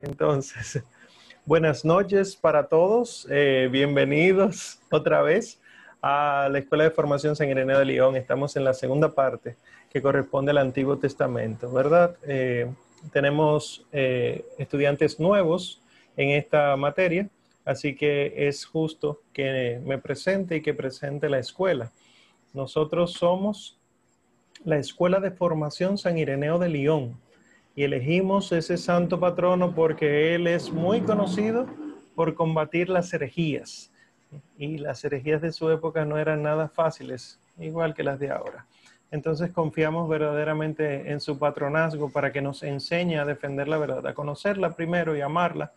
Entonces, buenas noches para todos. Eh, bienvenidos otra vez a la Escuela de Formación San Ireneo de León. Estamos en la segunda parte que corresponde al Antiguo Testamento, ¿verdad? Eh, tenemos eh, estudiantes nuevos en esta materia, así que es justo que me presente y que presente la escuela. Nosotros somos la Escuela de Formación San Ireneo de León y elegimos ese santo patrono porque él es muy conocido por combatir las herejías. Y las herejías de su época no eran nada fáciles, igual que las de ahora. Entonces confiamos verdaderamente en su patronazgo para que nos enseñe a defender la verdad, a conocerla primero y amarla,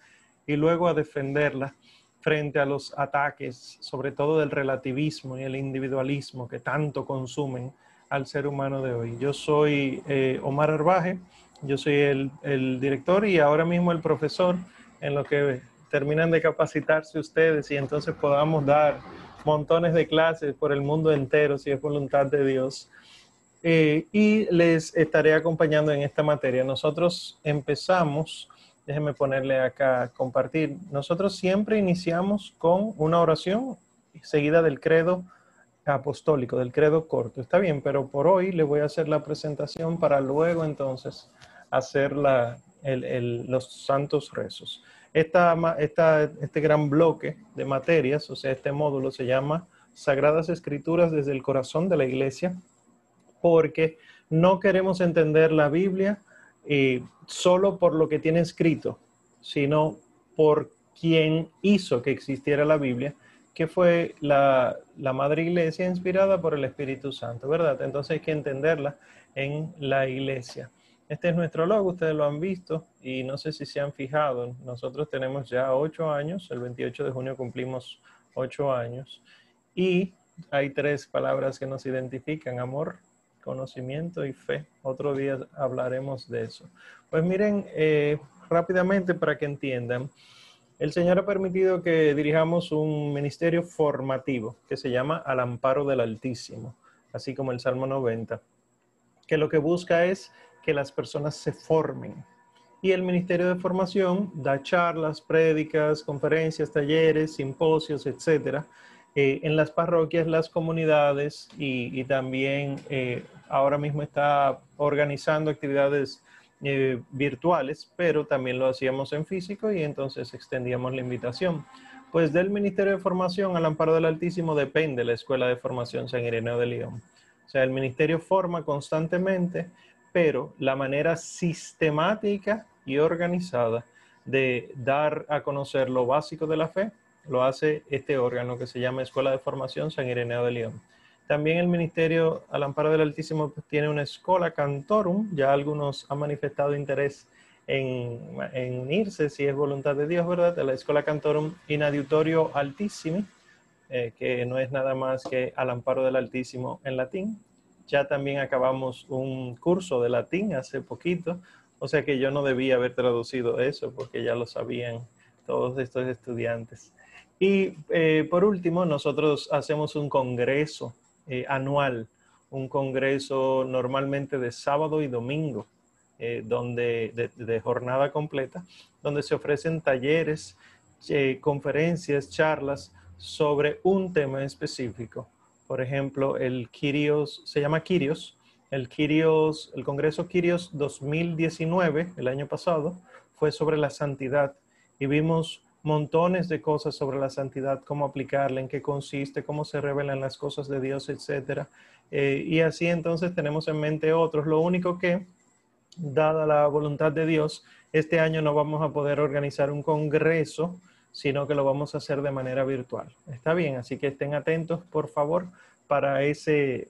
y luego a defenderla frente a los ataques, sobre todo del relativismo y el individualismo que tanto consumen al ser humano de hoy. Yo soy eh, Omar Arbaje yo soy el, director y ahora mismo el profesor en lo que terminan de capacitarse ustedes y entonces podamos dar montones de clases por el mundo entero si es voluntad de Dios. Eh, y les estaré acompañando en esta materia. Nosotros empezamos, déjenme ponerle acá compartir, nosotros siempre iniciamos con una oración seguida del credo apostólico, del credo corto. Está bien, pero por hoy le voy a hacer la presentación para luego entonces hacer los santos rezos. Esta, este gran bloque de materias, o sea, este módulo se llama Sagradas Escrituras desde el corazón de la iglesia, porque no queremos entender la Biblia eh, solo por lo que tiene escrito, sino por quien hizo que existiera la Biblia, que fue la, la Madre Iglesia inspirada por el Espíritu Santo, ¿verdad? Entonces hay que entenderla en la iglesia. Este es nuestro logo, ustedes lo han visto y no sé si se han fijado. Nosotros tenemos ya ocho años, el 28 de junio cumplimos ocho años y hay tres palabras que nos identifican, amor, conocimiento y fe. Otro día hablaremos de eso. Pues miren, eh, rápidamente para que entiendan, el Señor ha permitido que dirijamos un ministerio formativo que se llama Al Amparo del Altísimo, así como el Salmo 90, que lo que busca es que las personas se formen. Y el Ministerio de Formación da charlas, prédicas, conferencias, talleres, simposios, etcétera, eh, en las parroquias, las comunidades y, también eh, ahora mismo está organizando actividades eh, virtuales, pero también lo hacíamos en físico y entonces extendíamos la invitación. Pues del Ministerio de Formación al Amparo del Altísimo depende la Escuela de Formación San Ireneo de León. O sea, el Ministerio forma constantemente pero la manera sistemática y organizada de dar a conocer lo básico de la fe lo hace este órgano que se llama Escuela de Formación San Ireneo de León. También el Ministerio al Amparo del Altísimo pues, tiene una escuela Cantorum, ya algunos han manifestado interés en, unirse, si es voluntad de Dios, ¿verdad? De la Escuela Cantorum in Adiutorio Altissimi, eh, que no es nada más que al amparo del Altísimo en latín, ya también acabamos un curso de latín hace poquito, o sea que yo no debía haber traducido eso porque ya lo sabían todos estos estudiantes. Y eh, por último, nosotros hacemos un congreso eh, anual, un congreso normalmente de sábado y domingo, eh, donde, de, jornada completa, donde se ofrecen talleres, conferencias, charlas sobre un tema específico por ejemplo, el Kirios, se llama Kirios, el Kirios, el Congreso Kirios 2019, el año pasado, fue sobre la santidad y vimos montones de cosas sobre la santidad, cómo aplicarla, en qué consiste, cómo se revelan las cosas de Dios, etc. Eh, y así entonces tenemos en mente otros. Lo único que, dada la voluntad de Dios, este año no vamos a poder organizar un congreso sino que lo vamos a hacer de manera virtual. Está bien, así que estén atentos, por favor, para ese,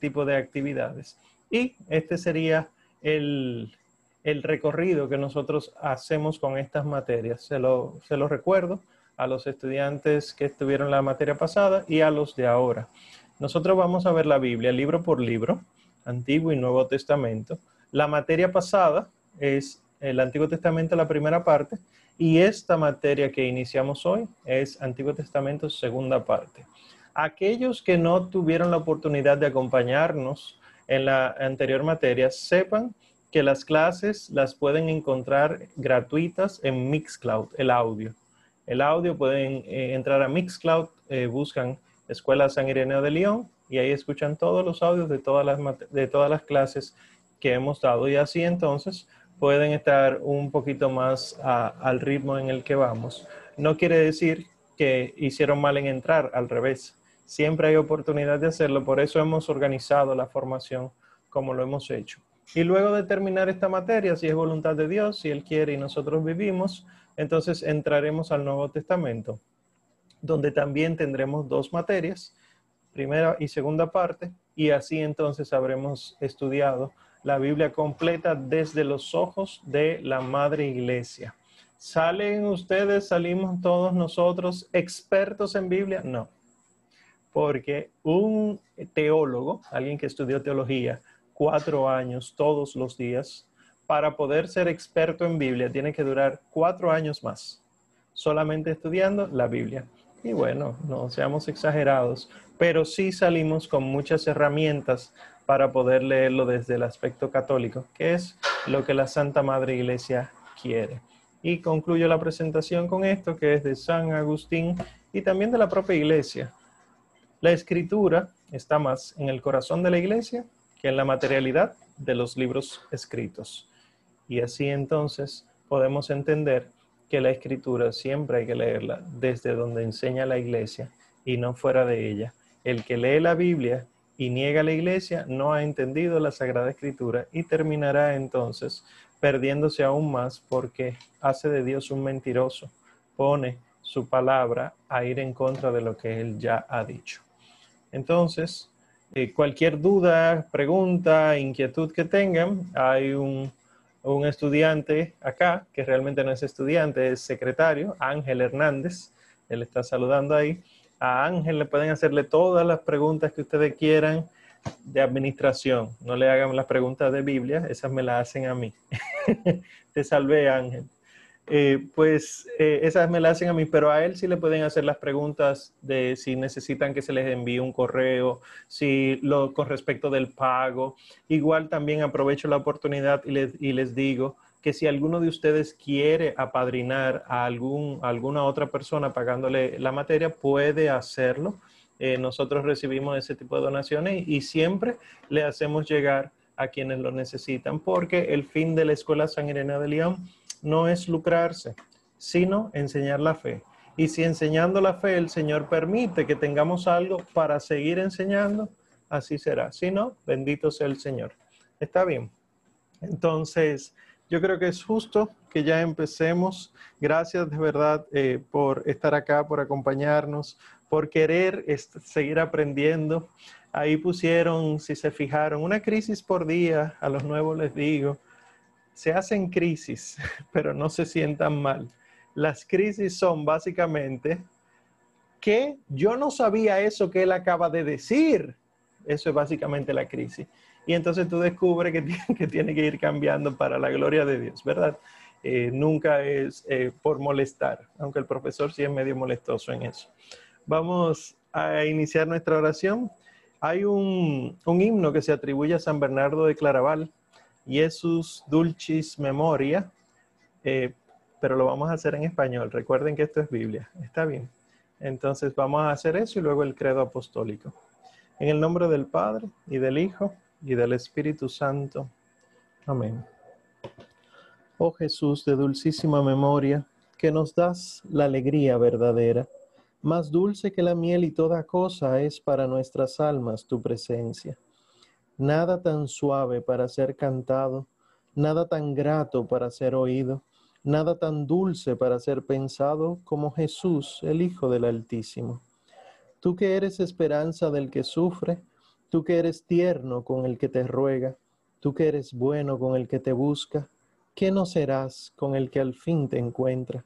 tipo de actividades. Y este sería el, recorrido que nosotros hacemos con estas materias. Se lo, se lo recuerdo a los estudiantes que estuvieron la materia pasada y a los de ahora. Nosotros vamos a ver la Biblia libro por libro, Antiguo y Nuevo Testamento. La materia pasada es el Antiguo Testamento, la primera parte, y esta materia que iniciamos hoy es Antiguo Testamento, segunda parte. Aquellos que no tuvieron la oportunidad de acompañarnos en la anterior materia, sepan que las clases las pueden encontrar gratuitas en Mixcloud, el audio. El audio pueden eh, entrar a Mixcloud, eh, buscan Escuela San Ireneo de León y ahí escuchan todos los audios de todas las, de todas las clases que hemos dado y así entonces pueden estar un poquito más al ritmo en el que vamos. No quiere decir que hicieron mal en entrar, al revés. Siempre hay oportunidad de hacerlo, por eso hemos organizado la formación como lo hemos hecho. Y luego de terminar esta materia, si es voluntad de Dios, si Él quiere y nosotros vivimos, entonces entraremos al Nuevo Testamento, donde también tendremos dos materias, primera y segunda parte, y así entonces habremos estudiado la Biblia completa desde los ojos de la Madre Iglesia. ¿Salen ustedes, salimos todos nosotros expertos en Biblia? No, porque un teólogo, alguien que estudió teología, cuatro años todos los días, para poder ser experto en Biblia tiene que durar cuatro años más, solamente estudiando la Biblia. Y bueno, no seamos exagerados, pero sí salimos con muchas herramientas para poder leerlo desde el aspecto católico, que es lo que la Santa Madre Iglesia quiere. Y concluyo la presentación con esto, que es de San Agustín y también de la propia Iglesia. La escritura está más en el corazón de la Iglesia que en la materialidad de los libros escritos. Y así entonces podemos entender que la escritura siempre hay que leerla desde donde enseña la iglesia y no fuera de ella. El que lee la Biblia y niega la iglesia no ha entendido la Sagrada Escritura y terminará entonces perdiéndose aún más porque hace de Dios un mentiroso, pone su palabra a ir en contra de lo que él ya ha dicho. Entonces, eh, cualquier duda, pregunta, inquietud que tengan, hay un, un, estudiante acá, que realmente no es estudiante, es secretario, Ángel Hernández, él está saludando ahí. A Ángel le pueden hacerle todas las preguntas que ustedes quieran de administración. No le hagan las preguntas de Biblia, esas me las hacen a mí. Te salvé, Ángel. Eh, pues eh, esas me las hacen a mí, pero a él sí le pueden hacer las preguntas de si necesitan que se les envíe un correo, si lo con respecto del pago. Igual también aprovecho la oportunidad y les, y les digo que si alguno de ustedes quiere apadrinar a algún, alguna otra persona pagándole la materia, puede hacerlo. Eh, nosotros recibimos ese tipo de donaciones y siempre le hacemos llegar a quienes lo necesitan, porque el fin de la Escuela San Irene de León no es lucrarse, sino enseñar la fe. Y si enseñando la fe el Señor permite que tengamos algo para seguir enseñando, así será. Si no, bendito sea el Señor. Está bien. Entonces, yo creo que es justo que ya empecemos. Gracias de verdad eh, por estar acá, por acompañarnos, por querer seguir aprendiendo. Ahí pusieron, si se fijaron, una crisis por día. A los nuevos les digo, se hacen crisis, pero no se sientan mal. Las crisis son básicamente que yo no sabía eso que él acaba de decir. Eso es básicamente la crisis. Y entonces tú descubres que, que tiene que ir cambiando para la gloria de Dios, ¿verdad? Eh, nunca es eh, por molestar, aunque el profesor sí es medio molestoso en eso. Vamos a iniciar nuestra oración. Hay un, himno que se atribuye a San Bernardo de Claraval, Jesus Dulcis Memoria, eh, pero lo vamos a hacer en español. Recuerden que esto es Biblia. Está bien. Entonces vamos a hacer eso y luego el credo apostólico. En el nombre del Padre y del Hijo y del Espíritu Santo. Amén. Oh Jesús de dulcísima memoria, que nos das la alegría verdadera, más dulce que la miel y toda cosa es para nuestras almas tu presencia nada tan suave para ser cantado, nada tan grato para ser oído, nada tan dulce para ser pensado como Jesús, el Hijo del Altísimo. Tú que eres esperanza del que sufre, tú que eres tierno con el que te ruega, tú que eres bueno con el que te busca, ¿qué no serás con el que al fin te encuentra?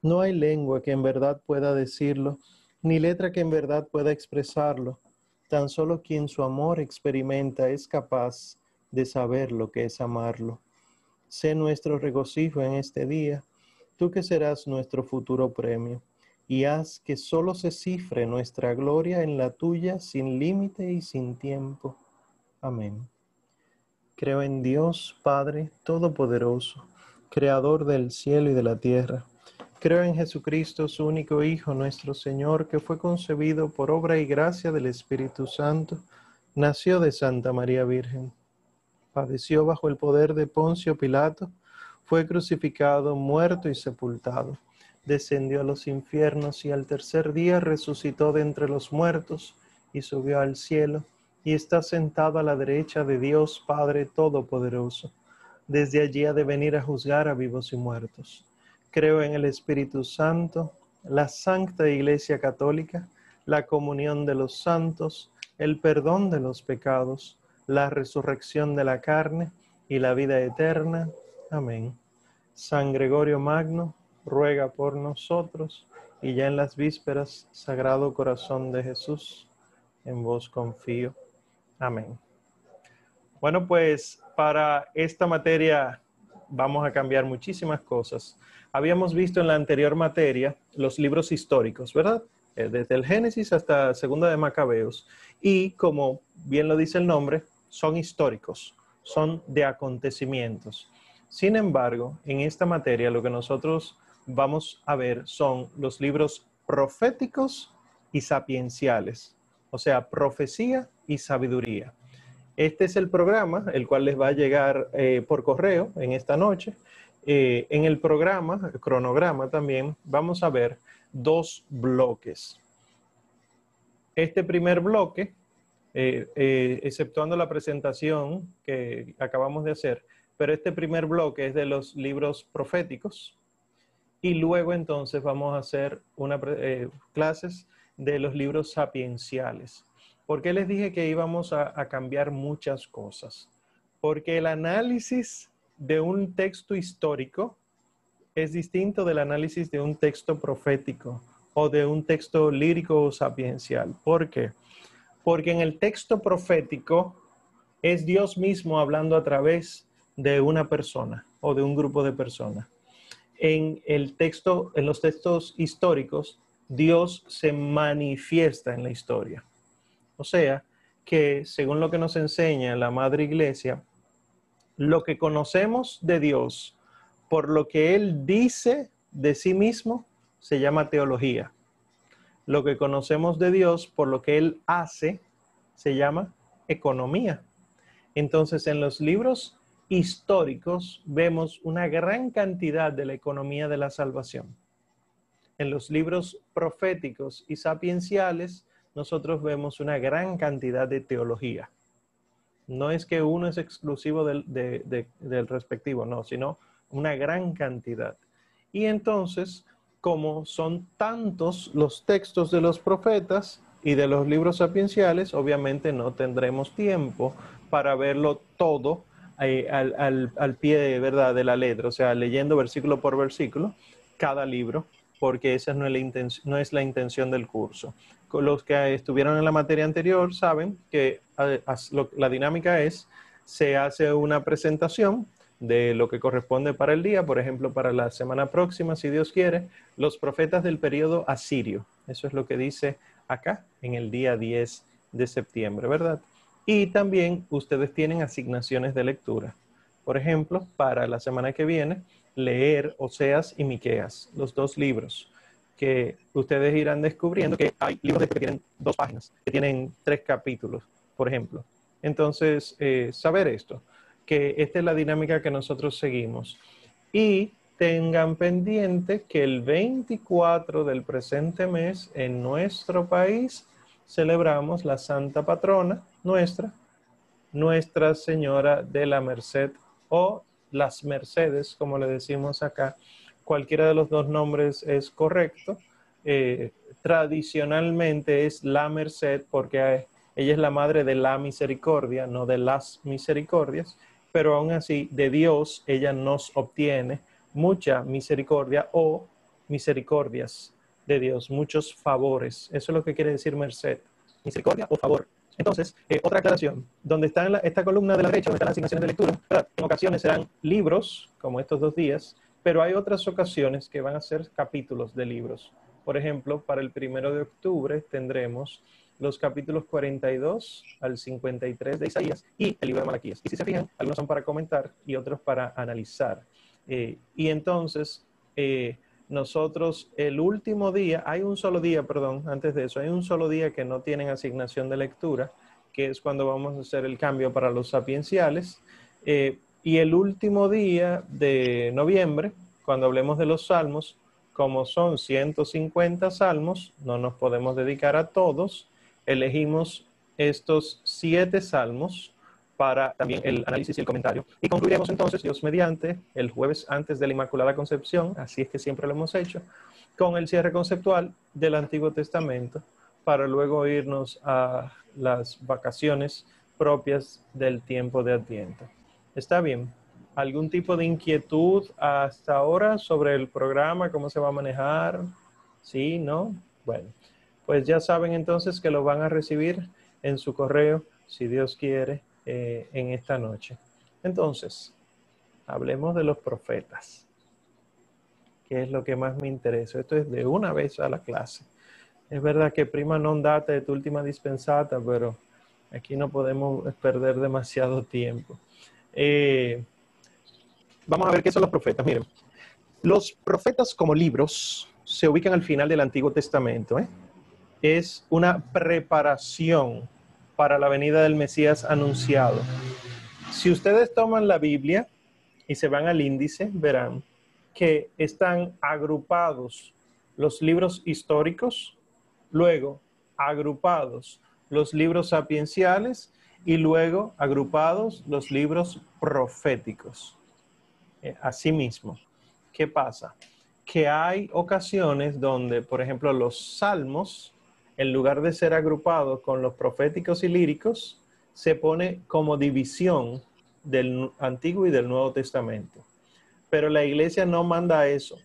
No hay lengua que en verdad pueda decirlo, ni letra que en verdad pueda expresarlo Tan solo quien su amor experimenta es capaz de saber lo que es amarlo. Sé nuestro regocijo en este día, tú que serás nuestro futuro premio, y haz que solo se cifre nuestra gloria en la tuya sin límite y sin tiempo. Amén. Creo en Dios Padre Todopoderoso, Creador del cielo y de la tierra. Creo en Jesucristo, su único Hijo, nuestro Señor, que fue concebido por obra y gracia del Espíritu Santo, nació de Santa María Virgen, padeció bajo el poder de Poncio Pilato, fue crucificado, muerto y sepultado, descendió a los infiernos y al tercer día resucitó de entre los muertos y subió al cielo y está sentado a la derecha de Dios Padre Todopoderoso. Desde allí ha de venir a juzgar a vivos y muertos. Creo en el Espíritu Santo, la Santa Iglesia Católica, la comunión de los santos, el perdón de los pecados, la resurrección de la carne y la vida eterna. Amén. San Gregorio Magno, ruega por nosotros y ya en las vísperas, Sagrado Corazón de Jesús, en vos confío. Amén. Bueno, pues para esta materia vamos a cambiar muchísimas cosas. Habíamos visto en la anterior materia los libros históricos, ¿verdad? Eh, desde el Génesis hasta Segunda de Macabeos. Y como bien lo dice el nombre, son históricos, son de acontecimientos. Sin embargo, en esta materia lo que nosotros vamos a ver son los libros proféticos y sapienciales, o sea, profecía y sabiduría. Este es el programa, el cual les va a llegar eh, por correo en esta noche. Eh, en el programa, el cronograma también, vamos a ver dos bloques. Este primer bloque, eh, exceptuando la presentación que acabamos de hacer, pero este primer bloque es de los libros proféticos. Y luego entonces vamos a hacer una, clases de los libros sapienciales. ¿Por qué les dije que íbamos a, cambiar muchas cosas? Porque el análisis de un texto histórico es distinto del análisis de un texto profético o de un texto lírico o sapiencial. ¿Por qué? Porque en el texto profético es Dios mismo hablando a través de una persona o de un grupo de personas. En el texto, en los textos históricos, Dios se manifiesta en la historia. O sea, que según lo que nos enseña la Madre Iglesia, lo que conocemos de Dios por lo que Él dice de sí mismo se llama teología. Lo que conocemos de Dios por lo que Él hace se llama economía. Entonces, en los libros históricos vemos una gran cantidad de la economía de la salvación. En los libros proféticos y sapienciales nosotros vemos una gran cantidad de teología. No es que uno es exclusivo del, del respectivo, no, sino una gran cantidad. Y entonces, como son tantos los textos de los profetas y de los libros sapienciales, obviamente no tendremos tiempo para verlo todo al, al, al, pie ¿verdad? de la letra, o sea, leyendo versículo por versículo cada libro, porque esa no es la, no es la intención del curso los que estuvieron en la materia anterior saben que la dinámica es, se hace una presentación de lo que corresponde para el día, por ejemplo, para la semana próxima, si Dios quiere, los profetas del periodo asirio. Eso es lo que dice acá en el día 10 de septiembre, ¿verdad? Y también ustedes tienen asignaciones de lectura. Por ejemplo, para la semana que viene, leer Oseas y Miqueas, los dos libros que ustedes irán descubriendo que hay libros que tienen dos páginas, que tienen tres capítulos, por ejemplo. Entonces, eh, saber esto, que esta es la dinámica que nosotros seguimos. Y tengan pendiente que el 24 del presente mes en nuestro país celebramos la Santa Patrona nuestra, Nuestra Señora de la Merced o las Mercedes, como le decimos acá, cualquiera de los dos nombres es correcto. Eh, tradicionalmente es la Merced porque ella es la madre de la misericordia, no de las misericordias, pero aún así de Dios ella nos obtiene mucha misericordia o misericordias de Dios, muchos favores. Eso es lo que quiere decir merced, misericordia o favor. Entonces, eh, otra aclaración, donde está esta columna de la derecha, donde están las asignaciones de lectura, en ocasiones serán libros, como estos dos días, pero hay otras ocasiones que van a ser capítulos de libros. Por ejemplo, para el primero de octubre tendremos los capítulos 42 al 53 de Isaías y el libro de Malaquías. Y si se fijan, algunos son para comentar y otros para analizar. Eh, y entonces, eh, nosotros el último día, hay un solo día, perdón, antes de eso, hay un solo día que no tienen asignación de lectura, que es cuando vamos a hacer el cambio para los sapienciales. Eh, y el último día de noviembre, cuando hablemos de los salmos, como son 150 salmos, no nos podemos dedicar a todos, elegimos estos siete salmos para también el análisis y el comentario. Y concluiremos entonces, Dios mediante, el jueves antes de la Inmaculada Concepción, así es que siempre lo hemos hecho, con el cierre conceptual del Antiguo Testamento, para luego irnos a las vacaciones propias del tiempo de Adviento. ¿Está bien? ¿Algún tipo de inquietud hasta ahora sobre el programa, cómo se va a manejar? ¿Sí? ¿No? Bueno, pues ya saben entonces que lo van a recibir en su correo, si Dios quiere, eh, en esta noche. Entonces, hablemos de los profetas, que es lo que más me interesa. Esto es de una vez a la clase. Es verdad que prima non data de tu última dispensata, pero aquí no podemos perder demasiado tiempo. Eh, vamos a ver qué son los profetas. Miren, los profetas como libros se ubican al final del Antiguo Testamento. ¿eh? Es una preparación para la venida del Mesías anunciado. Si ustedes toman la Biblia y se van al índice, verán que están agrupados los libros históricos, luego agrupados los libros sapienciales y luego agrupados los libros proféticos. Eh, asimismo, ¿qué pasa? Que hay ocasiones donde, por ejemplo, los salmos en lugar de ser agrupado con los proféticos y líricos, se pone como división del Antiguo y del Nuevo Testamento. Pero la iglesia no manda eso.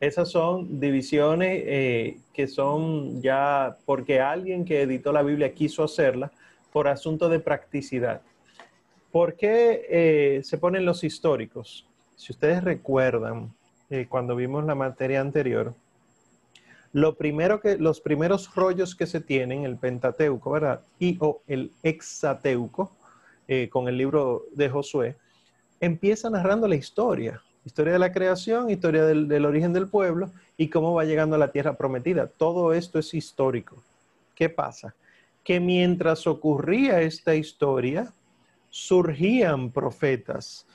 Esas son divisiones eh, que son ya porque alguien que editó la Biblia quiso hacerla por asunto de practicidad. ¿Por qué eh, se ponen los históricos? Si ustedes recuerdan, eh, cuando vimos la materia anterior, lo primero que, los primeros rollos que se tienen, el Pentateuco, ¿verdad? Y o el Exateuco, eh, con el libro de Josué, empieza narrando la historia, historia de la creación, historia del, del origen del pueblo y cómo va llegando a la tierra prometida. Todo esto es histórico. ¿Qué pasa? Que mientras ocurría esta historia, surgían profetas.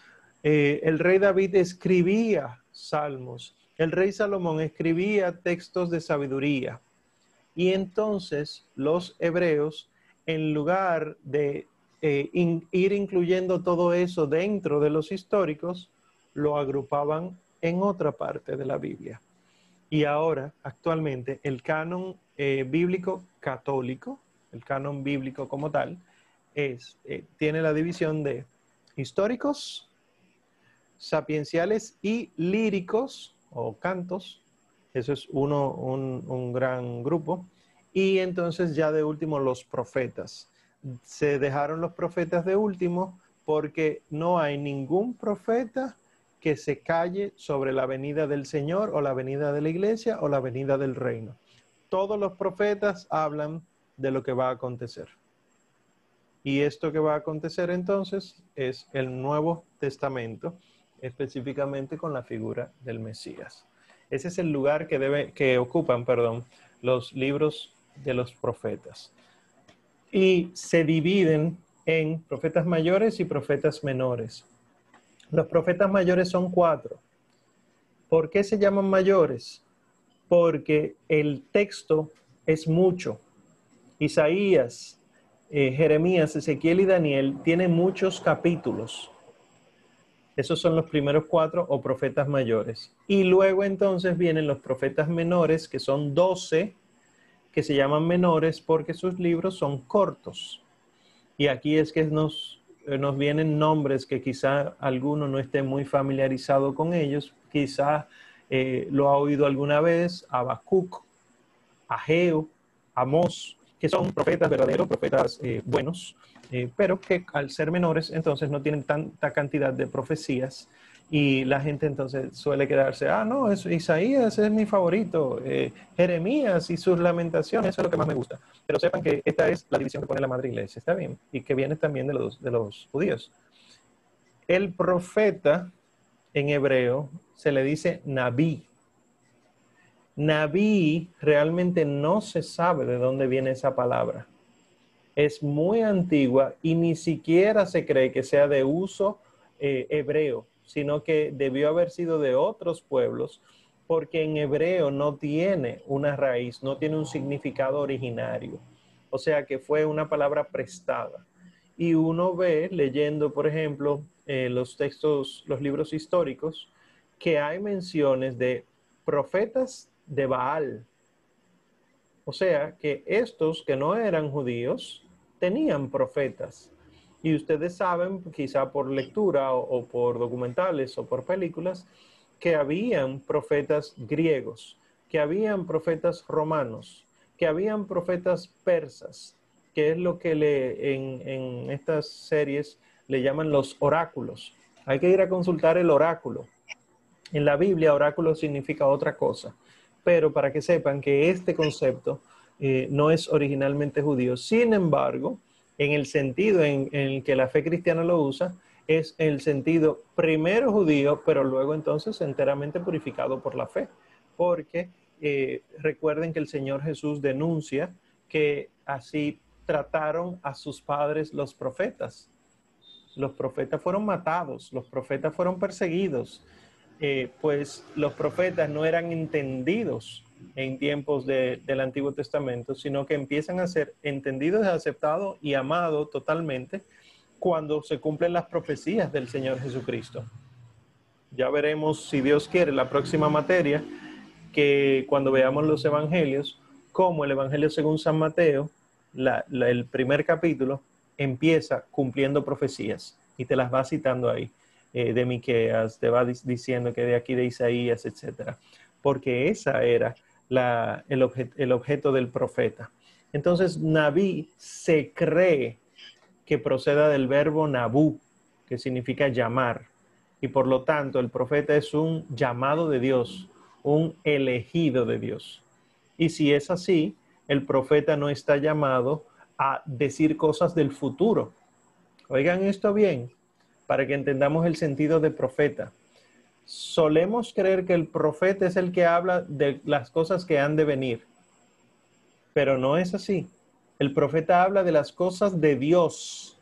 Eh, el rey David escribía salmos el rey Salomón escribía textos de sabiduría y entonces los hebreos, en lugar de eh, ir incluyendo todo eso dentro de los históricos, lo agrupaban en otra parte de la Biblia. Y ahora, actualmente, el canon eh, bíblico católico, el canon bíblico como tal, es, eh, tiene la división de históricos, sapienciales y líricos, o cantos. Eso es uno, un, gran grupo. Y entonces ya de último los profetas. Se dejaron los profetas de último porque no hay ningún profeta que se calle sobre la venida del Señor o la venida de la iglesia o la venida del reino. Todos los profetas hablan de lo que va a acontecer. Y esto que va a acontecer entonces es el Nuevo Testamento específicamente con la figura del Mesías. Ese es el lugar que, debe, que ocupan perdón, los libros de los profetas. Y se dividen en profetas mayores y profetas menores. Los profetas mayores son cuatro. ¿Por qué se llaman mayores? Porque el texto es mucho. Isaías, eh, Jeremías, Ezequiel y Daniel tienen muchos capítulos. Esos son los primeros cuatro o profetas mayores. Y luego entonces vienen los profetas menores, que son doce, que se llaman menores porque sus libros son cortos. Y aquí es que nos, eh, nos vienen nombres que quizá alguno no esté muy familiarizado con ellos, quizá eh, lo ha oído alguna vez, Habacuc, Ageo, Amós, que son profetas verdaderos, profetas eh, buenos, eh, pero que al ser menores entonces no tienen tanta cantidad de profecías Y la gente entonces suele quedarse, ah, no, es, Isaías es mi favorito, eh, Jeremías y sus lamentaciones, eso es lo que más me gusta. Pero sepan que esta es la división que pone la Madre Iglesia, ¿está bien? Y que viene también de los, de los judíos. El profeta en hebreo se le dice Nabí. Nabí realmente no se sabe de dónde viene esa palabra. Es muy antigua y ni siquiera se cree que sea de uso eh, hebreo sino que debió haber sido de otros pueblos, porque en hebreo no tiene una raíz, no tiene un significado originario. O sea que fue una palabra prestada. Y uno ve, leyendo, por ejemplo, eh, los textos, los libros históricos, que hay menciones de profetas de Baal. O sea que estos que no eran judíos tenían profetas. Y ustedes saben, quizá por lectura o, por documentales o por películas, que habían profetas griegos, que habían profetas romanos, que habían profetas persas, que es lo que le, en, en estas series le llaman los oráculos. Hay que ir a consultar el oráculo. En la Biblia, oráculo significa otra cosa, pero para que sepan que este concepto eh, no es originalmente judío. Sin embargo, en el sentido en, el que la fe cristiana lo usa, es el sentido primero judío, pero luego entonces enteramente purificado por la fe. Porque eh, recuerden que el Señor Jesús denuncia que así trataron a sus padres los profetas. Los profetas fueron matados, los profetas fueron perseguidos, pues los profetas no eran entendidos en tiempos del Antiguo Testamento, sino que empiezan a ser entendidos, aceptados y amados totalmente cuando se cumplen las profecías del Señor Jesucristo. Ya veremos, si Dios quiere, la próxima materia, que cuando veamos los evangelios, como el Evangelio según San Mateo, el primer capítulo, empieza cumpliendo profecías y te las va citando ahí, eh, de Miqueas, te va diciendo que de aquí de Isaías, etcétera, porque esa era el, objeto del profeta. Entonces, Naví se cree que proceda del verbo Nabú, que significa llamar. Y por lo tanto, el profeta es un llamado de Dios, un elegido de Dios. Y si es así, el profeta no está llamado a decir cosas del futuro. Oigan esto bien, para que entendamos el sentido de profeta solemos creer que el profeta es el que habla de las cosas que han de venir, pero no es así. El profeta habla de las cosas de Dios,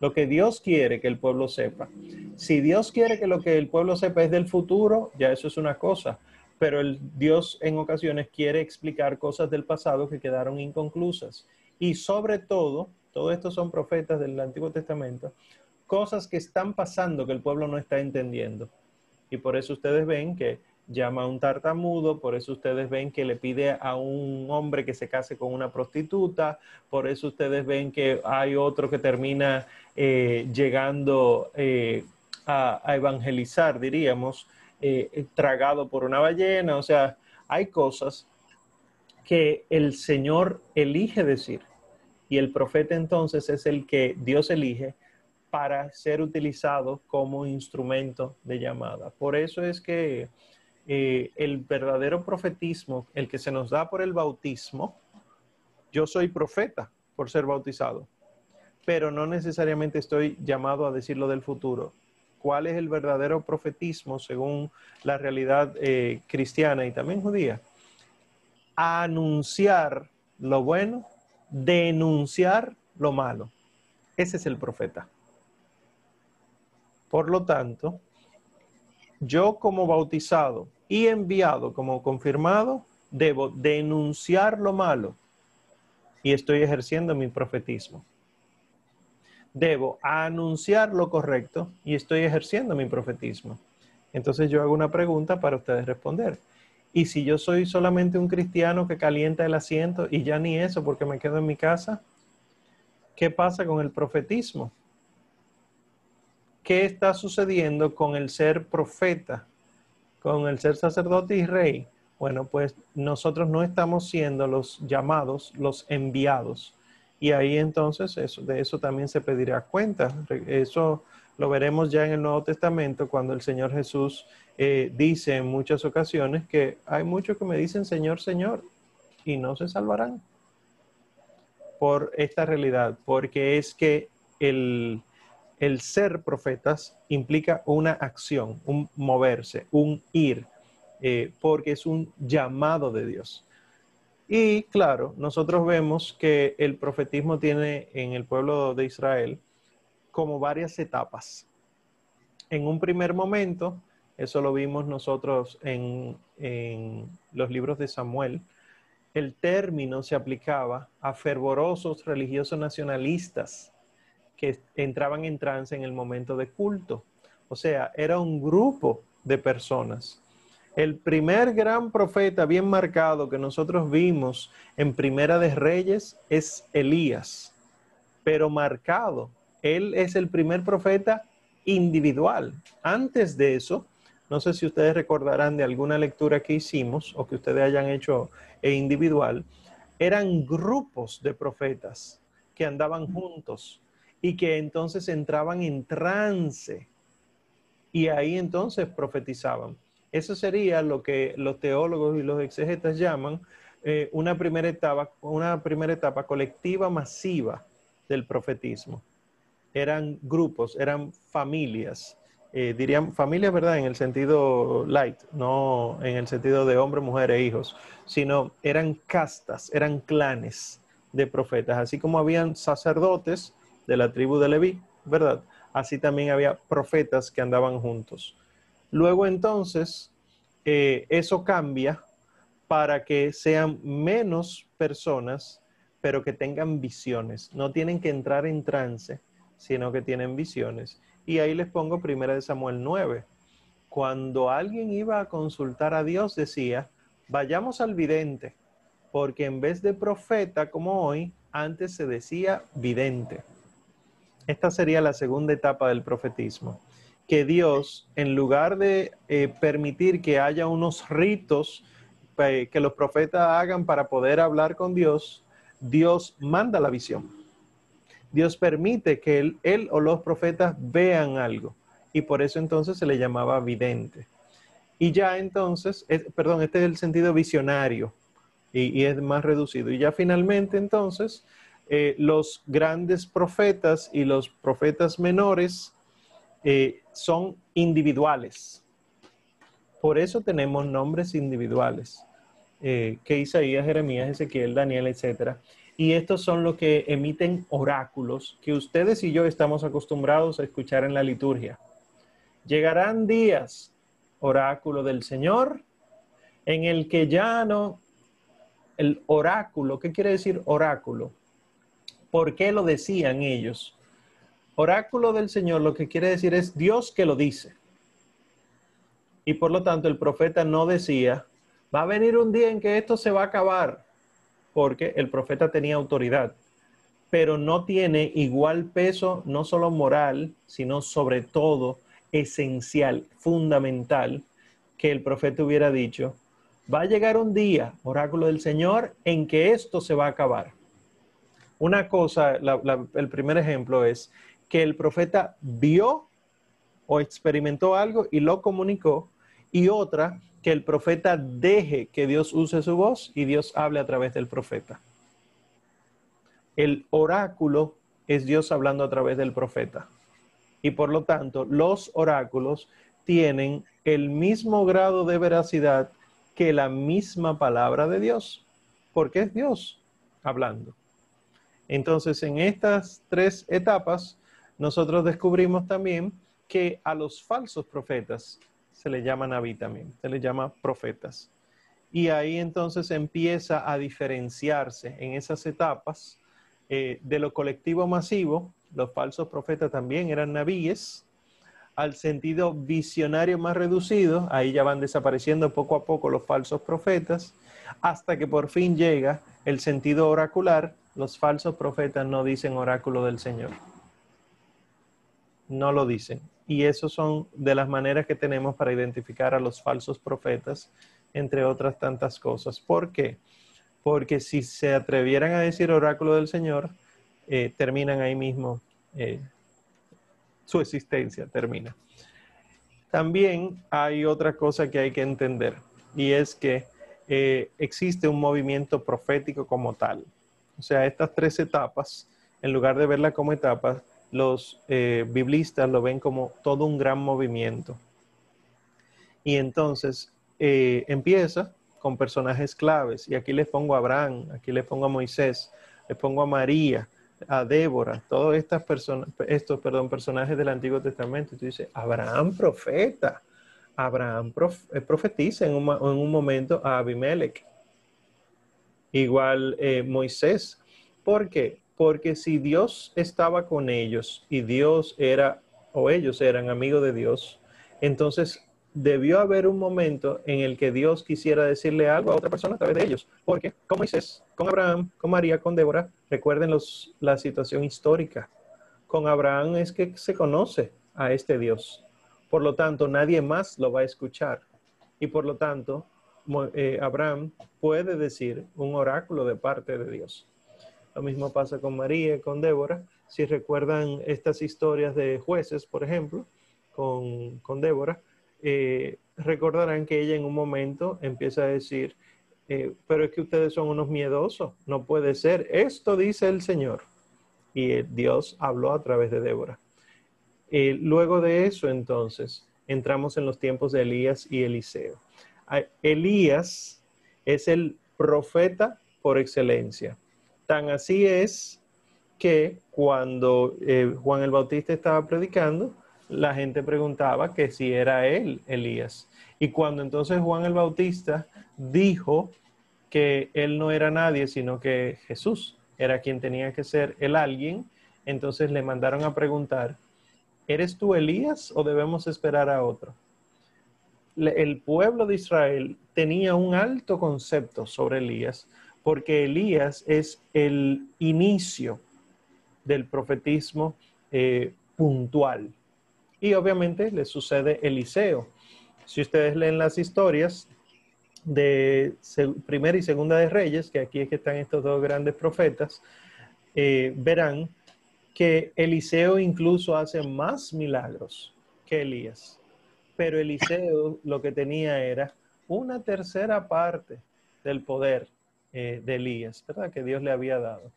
lo que Dios quiere que el pueblo sepa. Si Dios quiere que lo que el pueblo sepa es del futuro, ya eso es una cosa, pero el Dios en ocasiones quiere explicar cosas del pasado que quedaron inconclusas. Y sobre todo, todo esto son profetas del Antiguo Testamento, cosas que están pasando que el pueblo no está entendiendo. Y por eso ustedes ven que llama a un tartamudo, por eso ustedes ven que le pide a un hombre que se case con una prostituta, por eso ustedes ven que hay otro que termina eh, llegando eh, a, evangelizar, diríamos, eh, tragado por una ballena, o sea, hay cosas que el Señor elige decir y el profeta entonces es el que Dios elige para ser utilizado como instrumento de llamada. Por eso es que eh, el verdadero profetismo, el que se nos da por el bautismo, yo soy profeta por ser bautizado, pero no necesariamente estoy llamado a decirlo del futuro. ¿Cuál es el verdadero profetismo según la realidad eh, cristiana y también judía? anunciar lo bueno, denunciar lo malo. Ese es el profeta. Por lo tanto, yo como bautizado y enviado como confirmado, debo denunciar lo malo y estoy ejerciendo mi profetismo. Debo anunciar lo correcto y estoy ejerciendo mi profetismo. Entonces yo hago una pregunta para ustedes responder. ¿Y si yo soy solamente un cristiano que calienta el asiento y ya ni eso porque me quedo en mi casa? ¿Qué pasa con el profetismo? ¿Qué está sucediendo con el ser profeta, con el ser sacerdote y rey? Bueno, pues nosotros no estamos siendo los llamados, los enviados. Y ahí entonces eso, de eso también se pedirá cuenta. Eso Lo veremos ya en el Nuevo Testamento cuando el Señor Jesús eh, dice en muchas ocasiones que hay muchos que me dicen Señor, Señor, y no se salvarán por esta realidad, porque es que el, ser profetas implica una acción, un moverse, un ir, eh, porque es un llamado de Dios. Y claro, nosotros vemos que el profetismo tiene en el pueblo de Israel como varias etapas. En un primer momento, eso lo vimos nosotros en, los libros de Samuel, el término se aplicaba a fervorosos religiosos nacionalistas que entraban en trance en el momento de culto. O sea, era un grupo de personas. El primer gran profeta bien marcado que nosotros vimos en Primera de Reyes es Elías, pero marcado. Él es el primer profeta individual. Antes de eso, no sé si ustedes recordarán de alguna lectura que hicimos o que ustedes hayan hecho individual, eran grupos de profetas que andaban juntos y que entonces entraban en trance y ahí entonces profetizaban. Eso sería lo que los teólogos y los exegetas llaman eh, una, primera etapa, una primera etapa colectiva masiva del profetismo. Eran grupos, eran familias eh, dirían familia, ¿verdad? En el sentido light, no en el sentido de hombre, mujer e hijos, sino eran castas, eran clanes de profetas, así como habían sacerdotes de la tribu de Leví, ¿verdad? Así también había profetas que andaban juntos. Luego entonces, eh, eso cambia para que sean menos personas, pero que tengan visiones. No tienen que entrar en trance, sino que tienen visiones. Y ahí les pongo primera de Samuel 9. Cuando alguien iba a consultar a Dios decía, vayamos al vidente, porque en vez de profeta como hoy, antes se decía vidente. Esta sería la segunda etapa del profetismo, que Dios, en lugar de eh, permitir que haya unos ritos eh, que los profetas hagan para poder hablar con Dios, Dios manda la visión. Dios permite que él, o los profetas vean algo. Y por eso entonces se le llamaba vidente. Y ya entonces, perdón, este es el sentido visionario y, es más reducido. Y ya finalmente entonces, eh, los grandes profetas y los profetas menores eh, son individuales. Por eso tenemos nombres individuales, eh, que Isaías, Jeremías, Ezequiel, Daniel, etcétera y estos son los que emiten oráculos que ustedes y yo estamos acostumbrados a escuchar en la liturgia. Llegarán días, oráculo del Señor, en el que ya no, el oráculo, ¿qué quiere decir oráculo? ¿Por qué lo decían ellos? Oráculo del Señor lo que quiere decir es Dios que lo dice. Y por lo tanto el profeta no decía, va a venir un día en que esto se va a acabar porque el profeta tenía autoridad, pero no tiene igual peso, no solo moral, sino sobre todo esencial, fundamental, que el profeta hubiera dicho, va a llegar un día, oráculo del Señor, en que esto se va a acabar. Una cosa, el primer ejemplo es que el profeta vio o experimentó algo y lo comunicó, y otra, que el profeta deje que Dios use su voz y Dios hable a través del profeta. El oráculo es Dios hablando a través del profeta. Y por lo tanto, los oráculos tienen el mismo grado de veracidad que la misma palabra de Dios, porque es Dios hablando. Entonces, en estas tres etapas, nosotros descubrimos también que a los falsos profetas se le llama Naví también, se le llama profetas. Y ahí entonces empieza a diferenciarse en esas etapas eh, de lo colectivo masivo, los falsos profetas también eran navíes, al sentido visionario más reducido, ahí ya van desapareciendo poco a poco los falsos profetas, hasta que por fin llega el sentido oracular, los falsos profetas no dicen oráculo del Señor. No lo dicen. Y eso son de las maneras que tenemos para identificar a los falsos profetas, entre otras tantas cosas. ¿Por qué? Porque si se atrevieran a decir oráculo del Señor, eh, terminan ahí mismo eh, su existencia termina. También hay otra cosa que hay que entender y es que eh, existe un movimiento profético como tal. O sea, estas tres etapas, en lugar de verla como etapas, los eh, biblistas lo ven como todo un gran movimiento. Y entonces eh, empieza con personajes claves. Y aquí les pongo a Abraham, aquí les pongo a Moisés, les pongo a María, a Débora, todos estas personas, estos perdón, personajes del Antiguo Testamento. Y tú dices, Abraham profeta. Abraham eh, profetiza en un, momento a Abimelech. Igual eh, Moisés. ¿Por qué? Porque si Dios estaba con ellos y Dios era, o ellos eran amigos de Dios, entonces debió haber un momento en el que Dios quisiera decirle algo a otra persona a través de ellos. Porque con Moisés, con Abraham, con María, con Débora, recuerden los, la situación histórica. Con Abraham es que se conoce a este Dios. Por lo tanto, nadie más lo va a escuchar. Y por lo tanto, eh, Abraham puede decir un oráculo de parte de Dios. Lo mismo pasa con María y con Débora. Si recuerdan estas historias de jueces, por ejemplo, con, con Débora, eh, recordarán que ella en un momento empieza a decir, eh, pero es que ustedes son unos miedosos, no puede ser, esto dice el Señor. Y Dios habló a través de Débora. Eh, luego de eso, entonces, entramos en los tiempos de Elías y Eliseo. Elías es el profeta por excelencia. Tan así es que cuando Juan el Bautista estaba predicando, la gente preguntaba que si era él, Elías. Y cuando entonces Juan el Bautista dijo que él no era nadie, sino que Jesús era quien tenía que ser el alguien, entonces le mandaron a preguntar, ¿eres tú Elías o debemos esperar a otro? El pueblo de Israel tenía un alto concepto sobre Elías, porque Elías es el inicio del profetismo eh, puntual. Y obviamente le sucede Eliseo. Si ustedes leen las historias de Primera y Segunda de Reyes, que aquí es que están estos dos grandes profetas, eh, verán que Eliseo incluso hace más milagros que Elías. Pero Eliseo lo que tenía era una tercera parte del poder eh, de Elías, ¿verdad? Que Dios le había dado.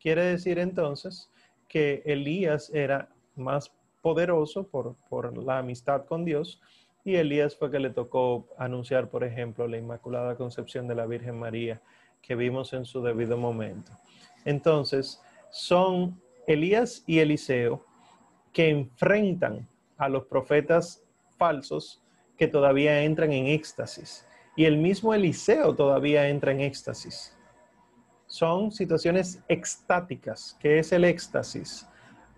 Quiere decir entonces que Elías era más poderoso por, por la amistad con Dios. Y Elías fue que le tocó anunciar, por ejemplo, la Inmaculada Concepción de la Virgen María, que vimos en su debido momento. Entonces, son Elías y Eliseo que enfrentan a los profetas falsos que todavía entran en éxtasis. Y el mismo Eliseo todavía entra en éxtasis. Son situaciones extáticas. ¿Qué es el éxtasis?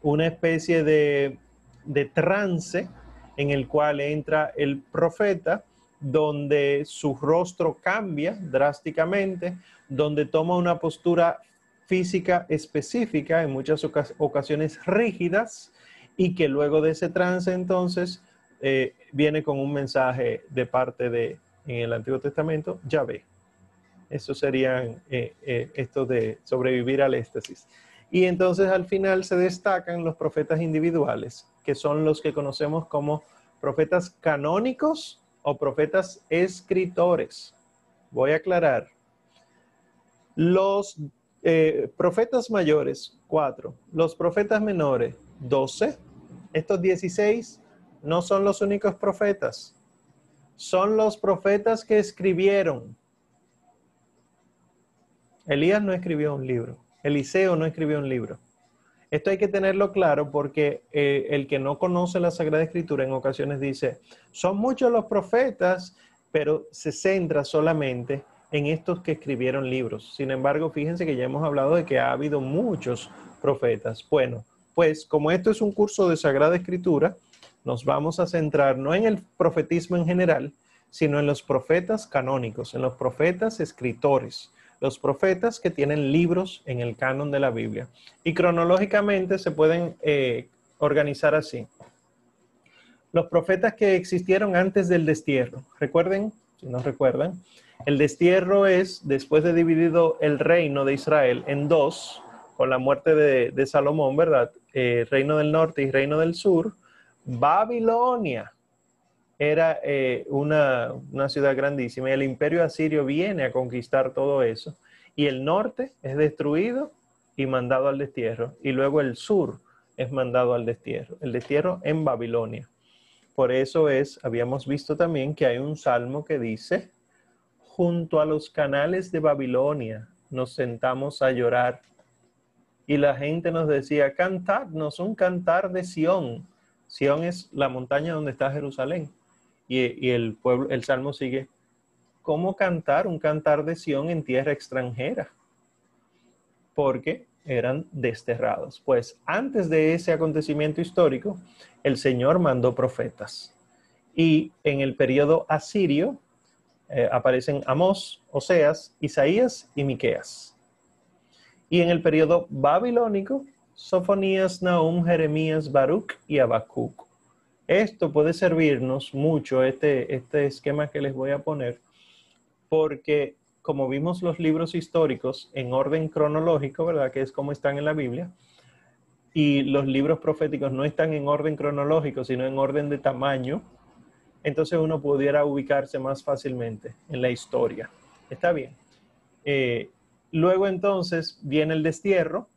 Una especie de de trance en el cual entra el profeta, donde su rostro cambia drásticamente, donde toma una postura física específica, en muchas ocasiones rígidas, y que luego de ese trance entonces eh, viene con un mensaje de parte de, en el Antiguo Testamento, Yahvé. Eso serían eh, eh, esto de sobrevivir al éxtasis. Y entonces al final se destacan los profetas individuales, que son los que conocemos como profetas canónicos o profetas escritores. Voy a aclarar. Los eh, profetas mayores, cuatro. Los profetas menores, doce. Estos dieciséis no son los únicos profetas. Son los profetas que escribieron. Elías no escribió un libro. Eliseo no escribió un libro. Esto hay que tenerlo claro porque eh, el que no conoce la Sagrada Escritura en ocasiones dice, son muchos los profetas, pero se centra solamente en estos que escribieron libros. Sin embargo, fíjense que ya hemos hablado de que ha habido muchos profetas. Bueno, pues como esto es un curso de Sagrada Escritura, nos vamos a centrar no en el profetismo en general, sino en los profetas canónicos, en los profetas escritores los profetas que tienen libros en el canon de la Biblia. Y cronológicamente se pueden eh, organizar así. Los profetas que existieron antes del destierro. Recuerden, si no recuerdan, el destierro es después de dividido el reino de Israel en dos con la muerte de, Salomón, ¿verdad? Eh, reino del norte y reino del sur, Babilonia era eh, una, una, ciudad grandísima y el imperio asirio viene a conquistar todo eso y el norte es destruido y mandado al destierro y luego el sur es mandado al destierro, el destierro en Babilonia. Por eso es, habíamos visto también que hay un salmo que dice, junto a los canales de Babilonia nos sentamos a llorar. Y la gente nos decía, cantadnos un cantar de Sión. Sión es la montaña donde está Jerusalén. Y, el pueblo, el salmo sigue, ¿cómo cantar un cantar de Sión en tierra extranjera? Porque eran desterrados. Pues antes de ese acontecimiento histórico, el Señor mandó profetas. Y en el periodo asirio eh, aparecen Amós, Oseas, Isaías y Miqueas. Y en el periodo babilónico, Sofonías, Nahum, Jeremías, Baruch y Habacuc. Esto puede servirnos mucho, este, este esquema que les voy a poner, porque como vimos los libros históricos en orden cronológico, ¿verdad? Que es como están en la Biblia, y los libros proféticos no están en orden cronológico, sino en orden de tamaño, entonces uno pudiera ubicarse más fácilmente en la historia. Está bien. Eh, luego entonces viene el destierro,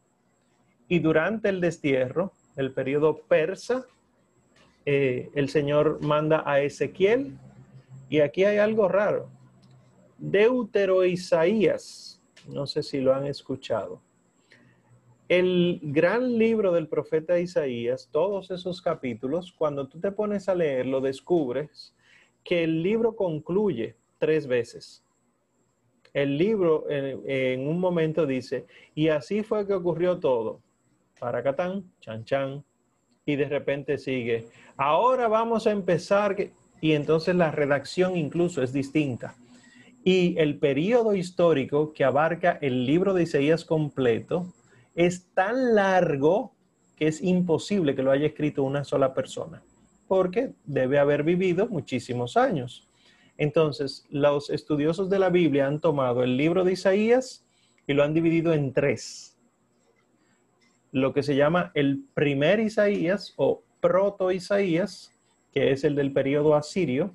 y durante el destierro, el periodo persa, eh, el Señor manda a Ezequiel, y aquí hay algo raro Deutero Isaías, no sé si lo han escuchado. El gran libro del profeta Isaías, todos esos capítulos, cuando tú te pones a leerlo, descubres que el libro concluye tres veces. El libro en, un momento dice, y así fue que ocurrió todo. Para Catán, chan chan, y de repente sigue, ahora vamos a empezar, y entonces la redacción incluso es distinta. Y el periodo histórico que abarca el libro de Isaías completo es tan largo que es imposible que lo haya escrito una sola persona, porque debe haber vivido muchísimos años. Entonces, los estudiosos de la Biblia han tomado el libro de Isaías y lo han dividido en tres. Lo que se llama el primer Isaías o proto Isaías, que es el del periodo asirio,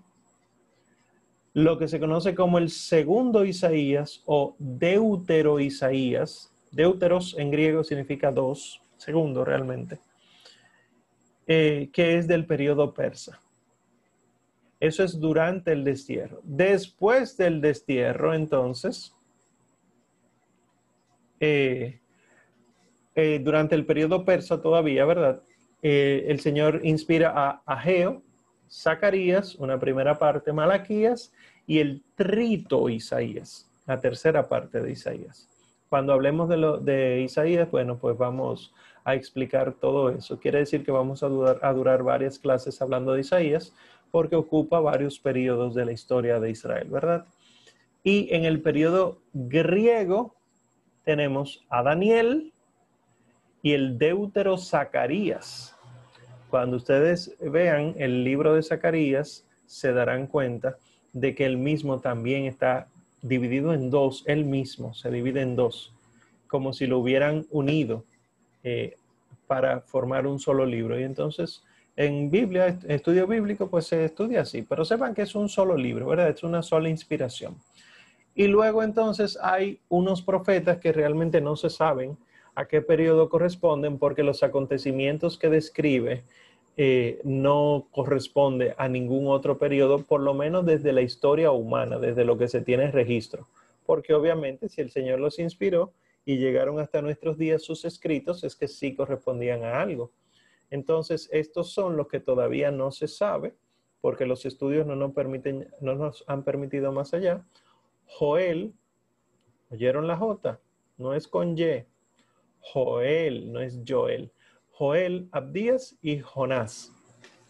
lo que se conoce como el segundo Isaías o deutero Isaías. Deuteros en griego significa dos, segundo realmente, eh, que es del periodo persa. Eso es durante el destierro. Después del destierro, entonces, eh, eh, durante el periodo persa todavía, ¿verdad? el Señor inspira a Ageo, Zacarías, una primera parte, Malaquías, y el trito Isaías, la tercera parte de Isaías. Cuando hablemos de, lo, de Isaías, bueno, pues vamos a explicar todo eso. Quiere decir que vamos a durar, a durar varias clases hablando de Isaías, porque ocupa varios periodos de la historia de Israel, ¿verdad? Y en el periodo griego tenemos a Daniel y el deutero Zacarías. Cuando ustedes vean el libro de Zacarías, se darán cuenta de que el mismo también está dividido en dos, el mismo se divide en dos, como si lo hubieran unido eh, para formar un solo libro. Y entonces, en Biblia, estudio bíblico, pues se estudia así, pero sepan que es un solo libro, ¿verdad? Es una sola inspiración. Y luego entonces hay unos profetas que realmente no se saben a qué periodo corresponden porque los acontecimientos que describe eh, no corresponde a ningún otro periodo, por lo menos desde la historia humana, desde lo que se tiene registro. Porque obviamente si el Señor los inspiró y llegaron hasta nuestros días sus escritos, es que sí correspondían a algo. Entonces, estos son los que todavía no se sabe, porque los estudios no nos, permiten, no nos han permitido más allá. Joel, ¿oyeron la J? No es con Y. Joel, no es Joel. Joel, Abdías y Jonás.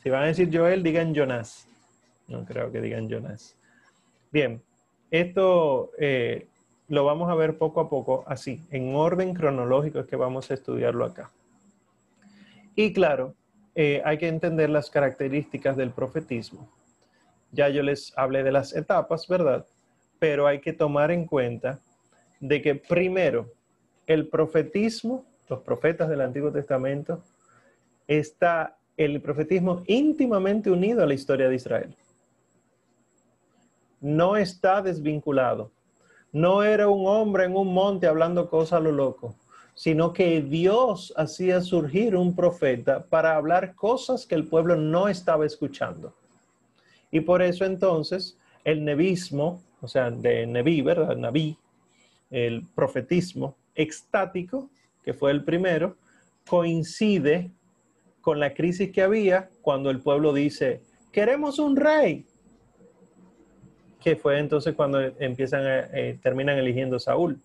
Si van a decir Joel, digan Jonás. No creo que digan Jonás. Bien, esto eh, lo vamos a ver poco a poco, así, en orden cronológico es que vamos a estudiarlo acá. Y claro, eh, hay que entender las características del profetismo. Ya yo les hablé de las etapas, ¿verdad? Pero hay que tomar en cuenta de que primero el profetismo, los profetas del Antiguo Testamento, está el profetismo íntimamente unido a la historia de Israel. No está desvinculado. No era un hombre en un monte hablando cosas a lo loco, sino que Dios hacía surgir un profeta para hablar cosas que el pueblo no estaba escuchando. Y por eso entonces el nevismo, o sea, de Neví, ¿verdad? Naví, el profetismo extático, que fue el primero, coincide con la crisis que había cuando el pueblo dice, queremos un rey, que fue entonces cuando empiezan a, eh, terminan eligiendo Saúl.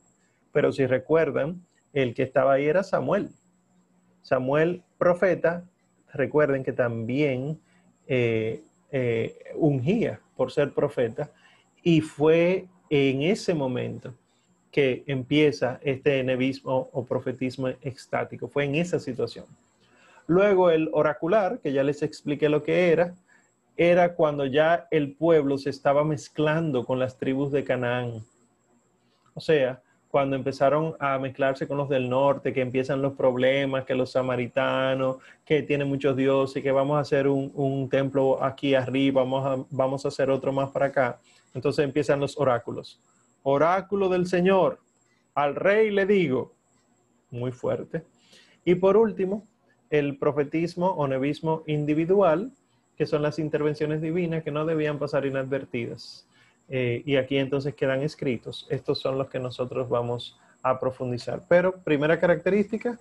Pero si recuerdan, el que estaba ahí era Samuel. Samuel, profeta, recuerden que también eh, eh, ungía por ser profeta, y fue en ese momento que empieza este nevismo o profetismo extático, fue en esa situación. Luego el oracular, que ya les expliqué lo que era, era cuando ya el pueblo se estaba mezclando con las tribus de Canaán. O sea, cuando empezaron a mezclarse con los del norte, que empiezan los problemas, que los samaritanos, que tienen muchos dioses, que vamos a hacer un, templo aquí arriba, vamos a, vamos a hacer otro más para acá. Entonces empiezan los oráculos. Oráculo del Señor, al rey le digo, muy fuerte. Y por último, el profetismo o nevismo individual, que son las intervenciones divinas que no debían pasar inadvertidas. Eh, y aquí entonces quedan escritos. Estos son los que nosotros vamos a profundizar. Pero primera característica,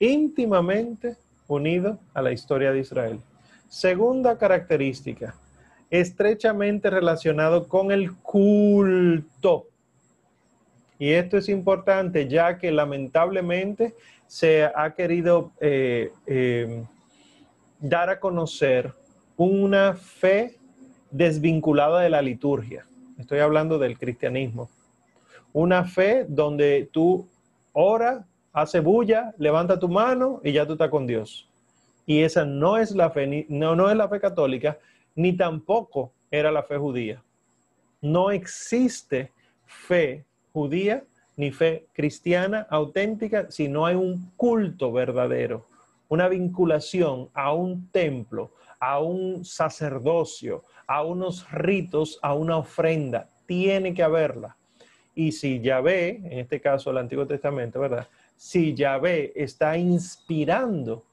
íntimamente unido a la historia de Israel. Segunda característica, estrechamente relacionado con el culto. Y esto es importante ya que lamentablemente se ha querido eh, eh, dar a conocer una fe desvinculada de la liturgia. Estoy hablando del cristianismo. Una fe donde tú ora, hace bulla, levanta tu mano y ya tú estás con Dios. Y esa no es la fe, no, no es la fe católica, ni tampoco era la fe judía. No existe fe judía ni fe cristiana auténtica si no hay un culto verdadero, una vinculación a un templo, a un sacerdocio, a unos ritos, a una ofrenda. Tiene que haberla. Y si Yahvé, en este caso el Antiguo Testamento, ¿verdad? Si Yahvé está inspirando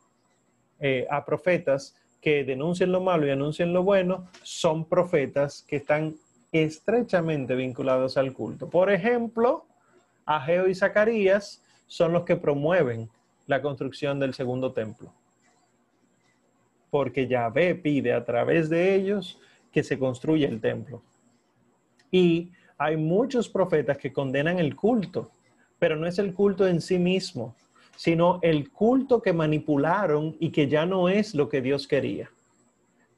eh, a profetas que denuncien lo malo y anuncien lo bueno, son profetas que están estrechamente vinculados al culto. Por ejemplo, Ageo y Zacarías son los que promueven la construcción del segundo templo. Porque Yahvé pide a través de ellos que se construya el templo. Y hay muchos profetas que condenan el culto, pero no es el culto en sí mismo, sino el culto que manipularon y que ya no es lo que Dios quería.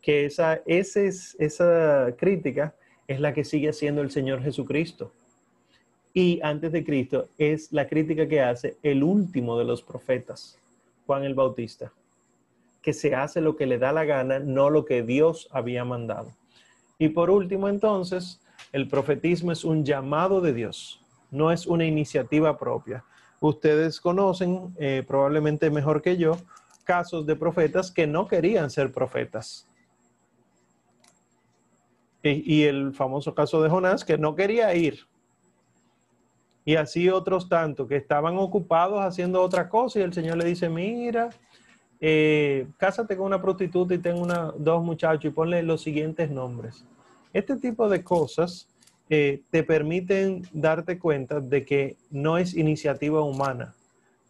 Que esa, esa crítica es la que sigue haciendo el Señor Jesucristo. Y antes de Cristo es la crítica que hace el último de los profetas, Juan el Bautista, que se hace lo que le da la gana, no lo que Dios había mandado. Y por último, entonces, el profetismo es un llamado de Dios, no es una iniciativa propia. Ustedes conocen, eh, probablemente mejor que yo, casos de profetas que no querían ser profetas. Y, y el famoso caso de Jonás, que no quería ir. Y así otros tantos que estaban ocupados haciendo otra cosa y el Señor le dice, mira, eh, cásate con una prostituta y ten una, dos muchachos y ponle los siguientes nombres. Este tipo de cosas eh, te permiten darte cuenta de que no es iniciativa humana,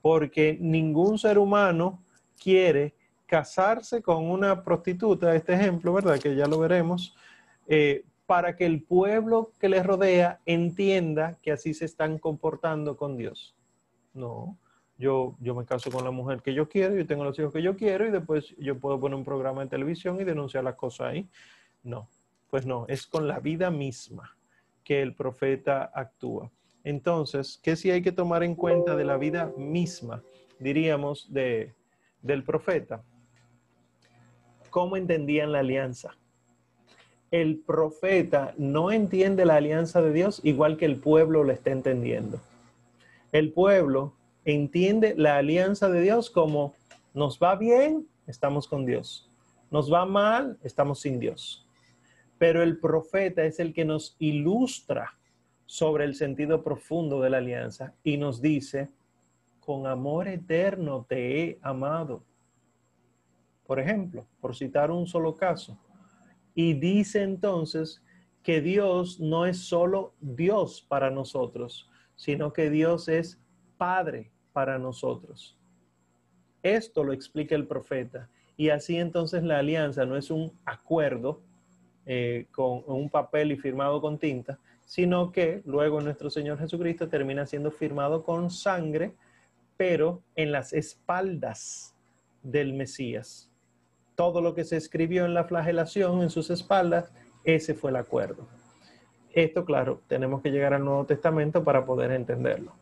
porque ningún ser humano quiere casarse con una prostituta, este ejemplo, ¿verdad? Que ya lo veremos, eh, para que el pueblo que les rodea entienda que así se están comportando con Dios. No, yo, yo me caso con la mujer que yo quiero, yo tengo los hijos que yo quiero y después yo puedo poner un programa de televisión y denunciar las cosas ahí. No, pues no, es con la vida misma que el profeta actúa. Entonces, ¿qué sí hay que tomar en cuenta de la vida misma, diríamos, de, del profeta? ¿Cómo entendían la alianza? El profeta no entiende la alianza de Dios igual que el pueblo lo está entendiendo. El pueblo entiende la alianza de Dios como nos va bien, estamos con Dios. Nos va mal, estamos sin Dios. Pero el profeta es el que nos ilustra sobre el sentido profundo de la alianza y nos dice, con amor eterno te he amado. Por ejemplo, por citar un solo caso. Y dice entonces que Dios no es solo Dios para nosotros, sino que Dios es Padre para nosotros. Esto lo explica el profeta. Y así entonces la alianza no es un acuerdo eh, con un papel y firmado con tinta, sino que luego nuestro Señor Jesucristo termina siendo firmado con sangre, pero en las espaldas del Mesías. Todo lo que se escribió en la flagelación, en sus espaldas, ese fue el acuerdo. Esto, claro, tenemos que llegar al Nuevo Testamento para poder entenderlo.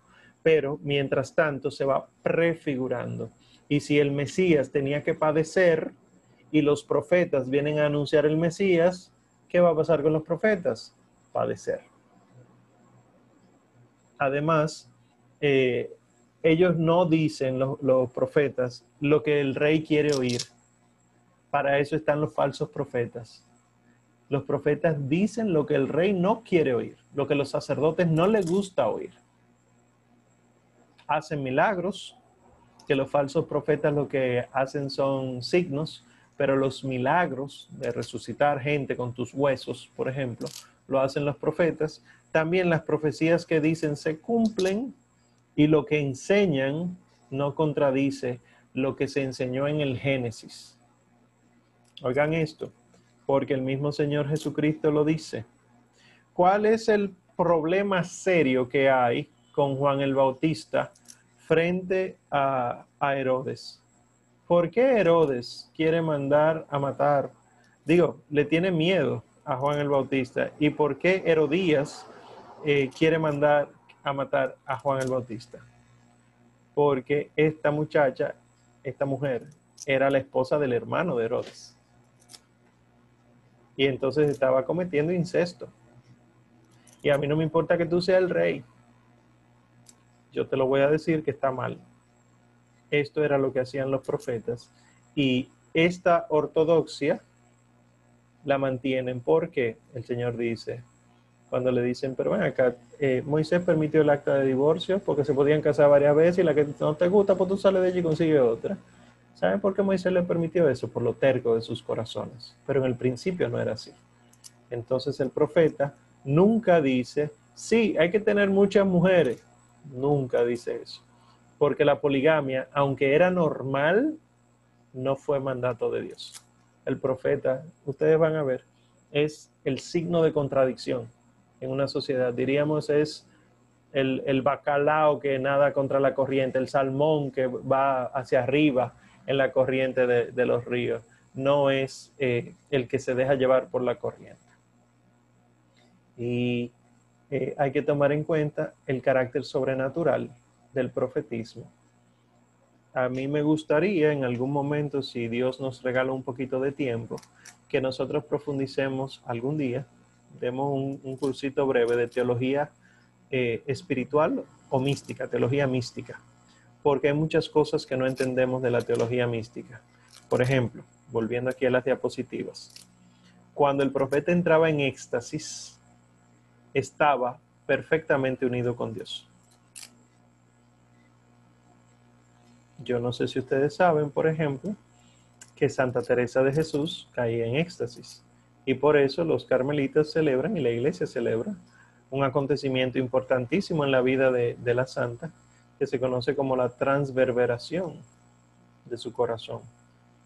Pero mientras tanto se va prefigurando. Y si el Mesías tenía que padecer y los profetas vienen a anunciar el Mesías, ¿qué va a pasar con los profetas? Padecer. Además, eh, ellos no dicen, los, profetas, lo que el rey quiere oír. Para eso están los falsos profetas. Los profetas dicen lo que el rey no quiere oír, lo que los sacerdotes no les gusta oír. Hacen milagros, que los falsos profetas lo que hacen son signos, pero los milagros de resucitar gente con tus huesos, por ejemplo, lo hacen los profetas, también las profecías que dicen se cumplen y lo que enseñan no contradice lo que se enseñó en el Génesis. Oigan esto, porque el mismo Señor Jesucristo lo dice. ¿Cuál es el problema serio que hay con Juan el Bautista frente a, a Herodes? ¿Por qué Herodes quiere mandar a matar? Digo, le tiene miedo a Juan el Bautista. ¿Y por qué Herodías eh, quiere mandar a matar a Juan el Bautista. Porque esta muchacha, esta mujer, era la esposa del hermano de Herodes. Y entonces estaba cometiendo incesto. Y a mí no me importa que tú seas el rey. Yo te lo voy a decir que está mal. Esto era lo que hacían los profetas. Y esta ortodoxia la mantienen porque el Señor dice, cuando le dicen, pero ven acá, eh, Moisés permitió el acta de divorcio porque se podían casar varias veces y la que no te gusta, pues tú sales de allí y consigues otra. ¿Saben por qué Moisés le permitió eso? Por lo terco de sus corazones. Pero en el principio no era así. Entonces el profeta nunca dice, sí, hay que tener muchas mujeres. Nunca dice eso. Porque la poligamia, aunque era normal, no fue mandato de Dios. El profeta, ustedes van a ver, es el signo de contradicción en una sociedad. Diríamos es el, bacalao que nada contra la corriente, el salmón que va hacia arriba en la corriente de, los ríos, no es eh, el que se deja llevar por la corriente. Y eh, hay que tomar en cuenta el carácter sobrenatural del profetismo. A mí me gustaría en algún momento, si Dios nos regala un poquito de tiempo, que nosotros profundicemos algún día demos un, cursito breve de teología eh, espiritual o mística, teología mística, porque hay muchas cosas que no entendemos de la teología mística. Por ejemplo, volviendo aquí a las diapositivas, cuando el profeta entraba en éxtasis, estaba perfectamente unido con Dios. Yo no sé si ustedes saben, por ejemplo, que Santa Teresa de Jesús caía en éxtasis. Y por eso los carmelitas celebran y la iglesia celebra un acontecimiento importantísimo en la vida de, la santa, que se conoce como la transverberación de su corazón,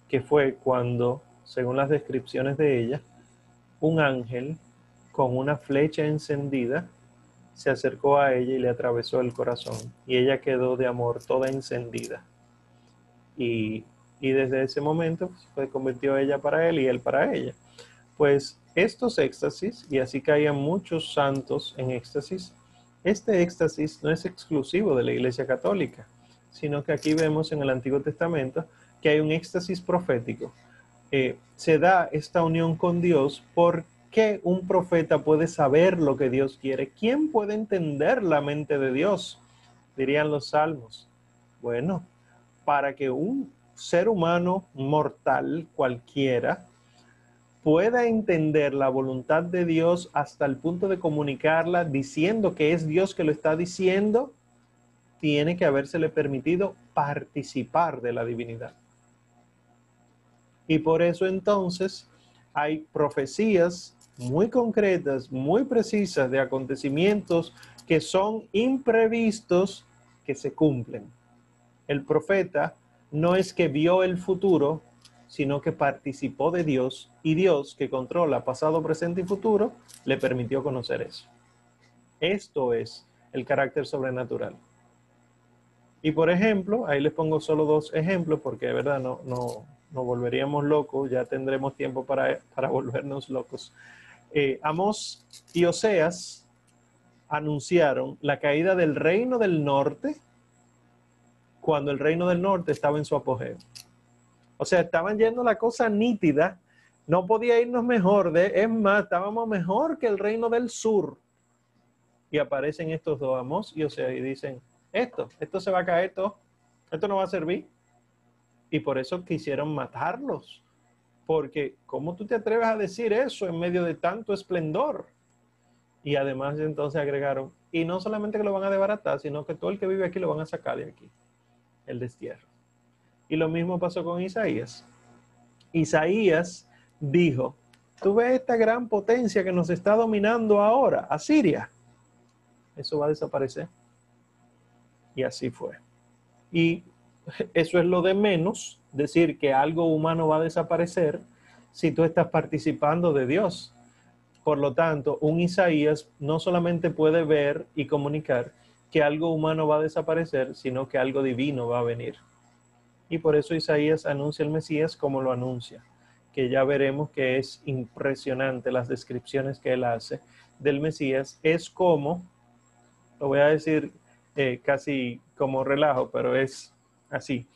que fue cuando, según las descripciones de ella, un ángel con una flecha encendida se acercó a ella y le atravesó el corazón, y ella quedó de amor toda encendida. Y, y desde ese momento se convirtió ella para él y él para ella. Pues estos éxtasis, y así caían muchos santos en éxtasis, este éxtasis no es exclusivo de la Iglesia Católica, sino que aquí vemos en el Antiguo Testamento que hay un éxtasis profético. Eh, se da esta unión con Dios porque un profeta puede saber lo que Dios quiere. ¿Quién puede entender la mente de Dios? Dirían los salmos. Bueno, para que un ser humano mortal cualquiera pueda entender la voluntad de Dios hasta el punto de comunicarla diciendo que es Dios que lo está diciendo, tiene que habérsele permitido participar de la divinidad. Y por eso entonces hay profecías muy concretas, muy precisas de acontecimientos que son imprevistos que se cumplen. El profeta no es que vio el futuro, sino que participó de Dios y Dios, que controla pasado, presente y futuro, le permitió conocer eso. Esto es el carácter sobrenatural. Y por ejemplo, ahí les pongo solo dos ejemplos porque de verdad no, no, nos volveríamos locos, ya tendremos tiempo para, para volvernos locos. Eh, Amos y Oseas anunciaron la caída del reino del norte cuando el reino del norte estaba en su apogeo. O sea, estaban yendo la cosa nítida, no podía irnos mejor, de, es más, estábamos mejor que el reino del sur. Y aparecen estos dos Amos y Oseas y dicen, esto, esto se va a caer todo, esto no va a servir. Y por eso quisieron matarlos. Porque, ¿cómo tú te atreves a decir eso en medio de tanto esplendor? Y además entonces agregaron, y no solamente que lo van a desbaratar, sino que todo el que vive aquí lo van a sacar de aquí, el destierro. Y lo mismo pasó con Isaías. Isaías dijo, tú ves esta gran potencia que nos está dominando ahora, Asiria. Eso va a desaparecer. Y así fue. Y eso es lo de menos, decir que algo humano va a desaparecer si tú estás participando de Dios. Por lo tanto, un Isaías no solamente puede ver y comunicar que algo humano va a desaparecer, sino que algo divino va a venir. Y por eso Isaías anuncia el Mesías como lo anuncia, que ya veremos que es impresionante las descripciones que él hace del Mesías. Es como, lo voy a decir eh, casi como relajo, pero es así.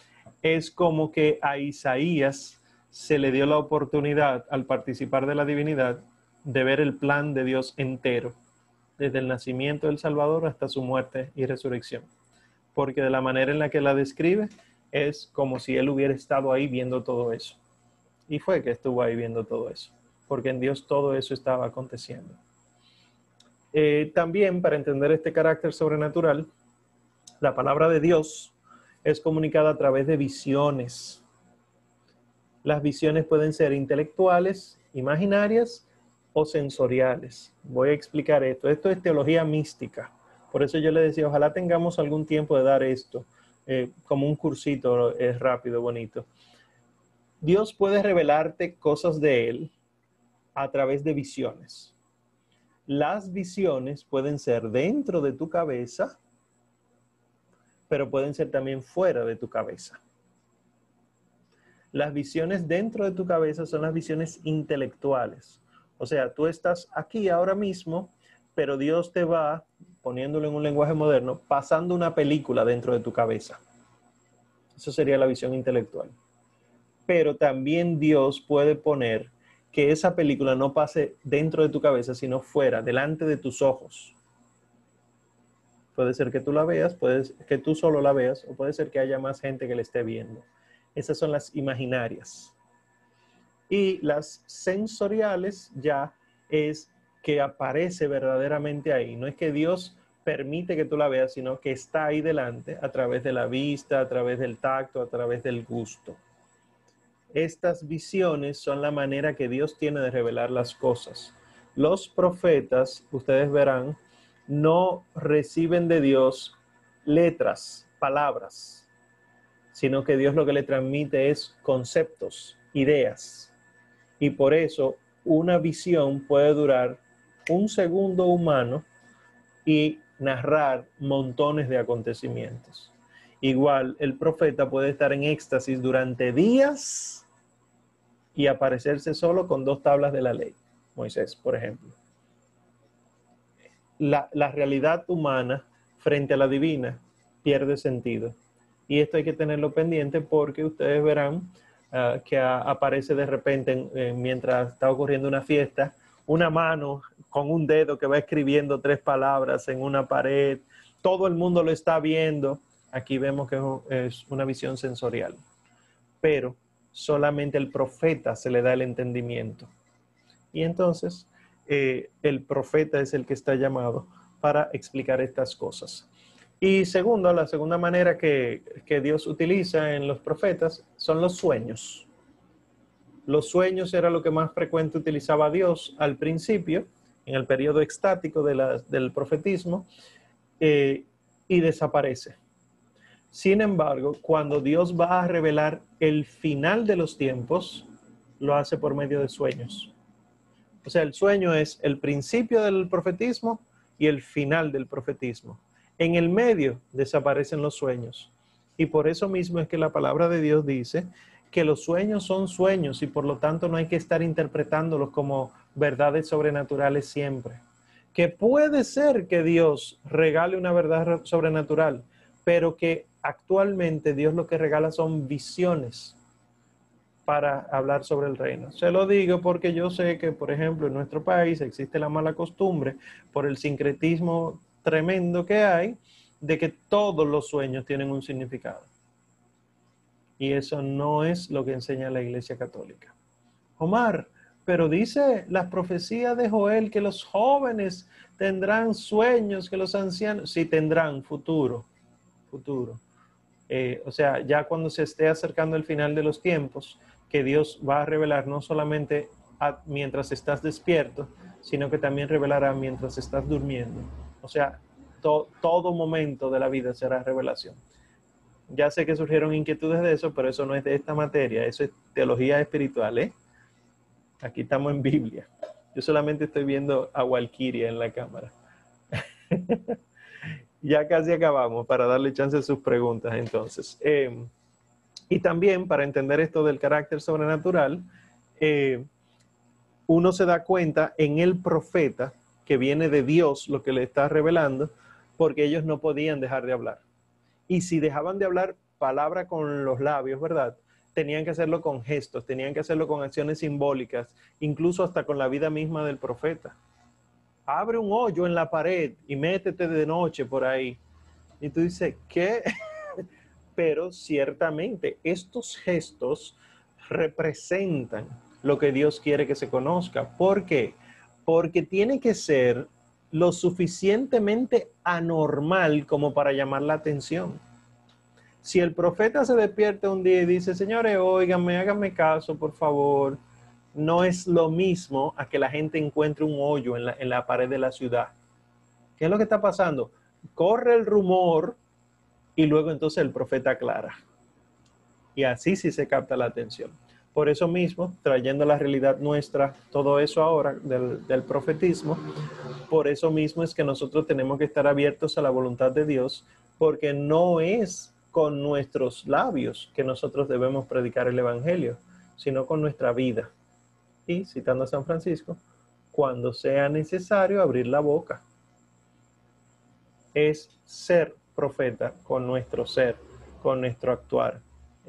Es como que a Isaías se le dio la oportunidad al participar de la divinidad de ver el plan de Dios entero, desde el nacimiento del Salvador hasta su muerte y resurrección. Porque de la manera en la que la describe es como si él hubiera estado ahí viendo todo eso. Y fue que estuvo ahí viendo todo eso, porque en Dios todo eso estaba aconteciendo. Eh, también para entender este carácter sobrenatural, la palabra de Dios es comunicada a través de visiones. Las visiones pueden ser intelectuales, imaginarias o sensoriales. Voy a explicar esto. Esto es teología mística. Por eso yo le decía, ojalá tengamos algún tiempo de dar esto eh, como un cursito es rápido, bonito. Dios puede revelarte cosas de Él a través de visiones. Las visiones pueden ser dentro de tu cabeza pero pueden ser también fuera de tu cabeza. Las visiones dentro de tu cabeza son las visiones intelectuales. O sea, tú estás aquí ahora mismo, pero Dios te va, poniéndolo en un lenguaje moderno, pasando una película dentro de tu cabeza. Eso sería la visión intelectual. Pero también Dios puede poner que esa película no pase dentro de tu cabeza, sino fuera, delante de tus ojos. Puede ser que tú la veas, puede ser que tú solo la veas, o puede ser que haya más gente que la esté viendo. Esas son las imaginarias. Y las sensoriales ya es que aparece verdaderamente ahí. No es que Dios permite que tú la veas, sino que está ahí delante a través de la vista, a través del tacto, a través del gusto. Estas visiones son la manera que Dios tiene de revelar las cosas. Los profetas, ustedes verán, no reciben de Dios letras, palabras, sino que Dios lo que le transmite es conceptos, ideas. Y por eso una visión puede durar un segundo humano y narrar montones de acontecimientos. Igual, el profeta puede estar en éxtasis durante días y aparecerse solo con dos tablas de la ley. Moisés, por ejemplo la, realidad humana frente a la divina pierde sentido. Y esto hay que tenerlo pendiente porque ustedes verán ah, que aparece de repente mientras está ocurriendo una fiesta, una mano con un dedo que va escribiendo tres palabras en una pared, todo el mundo lo está viendo, Aquí vemos que es una visión sensorial, pero solamente el profeta se le da el entendimiento. Y entonces eh, el profeta es el que está llamado para explicar estas cosas. Y segundo, la segunda manera que, que Dios utiliza en los profetas son los sueños. Los sueños era lo que más frecuente utilizaba Dios al principio, en el periodo extático del profetismo, eh, y desaparece. Sin embargo, cuando Dios va a revelar el final de los tiempos, lo hace por medio de sueños. O sea, el sueño es el principio del profetismo y el final del profetismo. En el medio desaparecen los sueños. Y por eso mismo es que la palabra de Dios dice que los sueños son sueños y por lo tanto no hay que estar interpretándolos como verdades sobrenaturales siempre. Que puede ser que Dios regale una verdad sobrenatural, pero que actualmente Dios lo que regala son visiones para hablar sobre el reino. Se lo digo porque yo sé que, por ejemplo, en nuestro país existe la mala costumbre por el sincretismo tremendo que hay de que todos los sueños tienen un significado. Y eso no es lo que enseña la Iglesia Católica. Omar, pero dice las profecías de Joel que los jóvenes tendrán sueños, que los ancianos, sí tendrán futuro, futuro. Eh, o sea, ya cuando se esté acercando el final de los tiempos, que Dios va a revelar no solamente mientras estás despierto, sino que también revelará mientras estás durmiendo. O sea, todo momento de la vida será revelación. Ya sé que surgieron inquietudes de eso, pero eso no es de esta materia, eso es teología espiritual, ¿eh? Aquí estamos en Biblia. Yo solamente estoy viendo a Walkiria en la cámara. ya casi acabamos para darle chance a sus preguntas entonces. Em, y también para entender esto del carácter sobrenatural, eh, uno se da cuenta en el profeta que viene de Dios lo que le está revelando, porque ellos no podían dejar de hablar. Y si dejaban de hablar palabra con los labios, ¿verdad? Tenían que hacerlo con gestos, tenían que hacerlo con acciones simbólicas, incluso hasta con la vida misma del profeta. Abre un hoyo en la pared y métete de noche por ahí. Y tú dices, ¿qué? Pero ciertamente estos gestos representan lo que Dios quiere que se conozca. ¿Por qué? Porque tiene que ser lo suficientemente anormal como para llamar la atención. Si el profeta se despierta un día y dice, señores, óiganme, háganme caso, por favor, no es lo mismo a que la gente encuentre un hoyo en la, en la pared de la ciudad. ¿Qué es lo que está pasando? Corre el rumor y luego entonces el profeta aclara. Y así sí se capta la atención. Por eso mismo, trayendo la realidad nuestra, todo eso ahora del, profetismo, por eso mismo es que nosotros tenemos que estar abiertos a la voluntad de Dios, porque no es con nuestros labios que nosotros debemos predicar el Evangelio, sino con nuestra vida. Y, citando a San Francisco, cuando sea necesario abrir la boca. Es ser profeta con nuestro ser, con nuestro actuar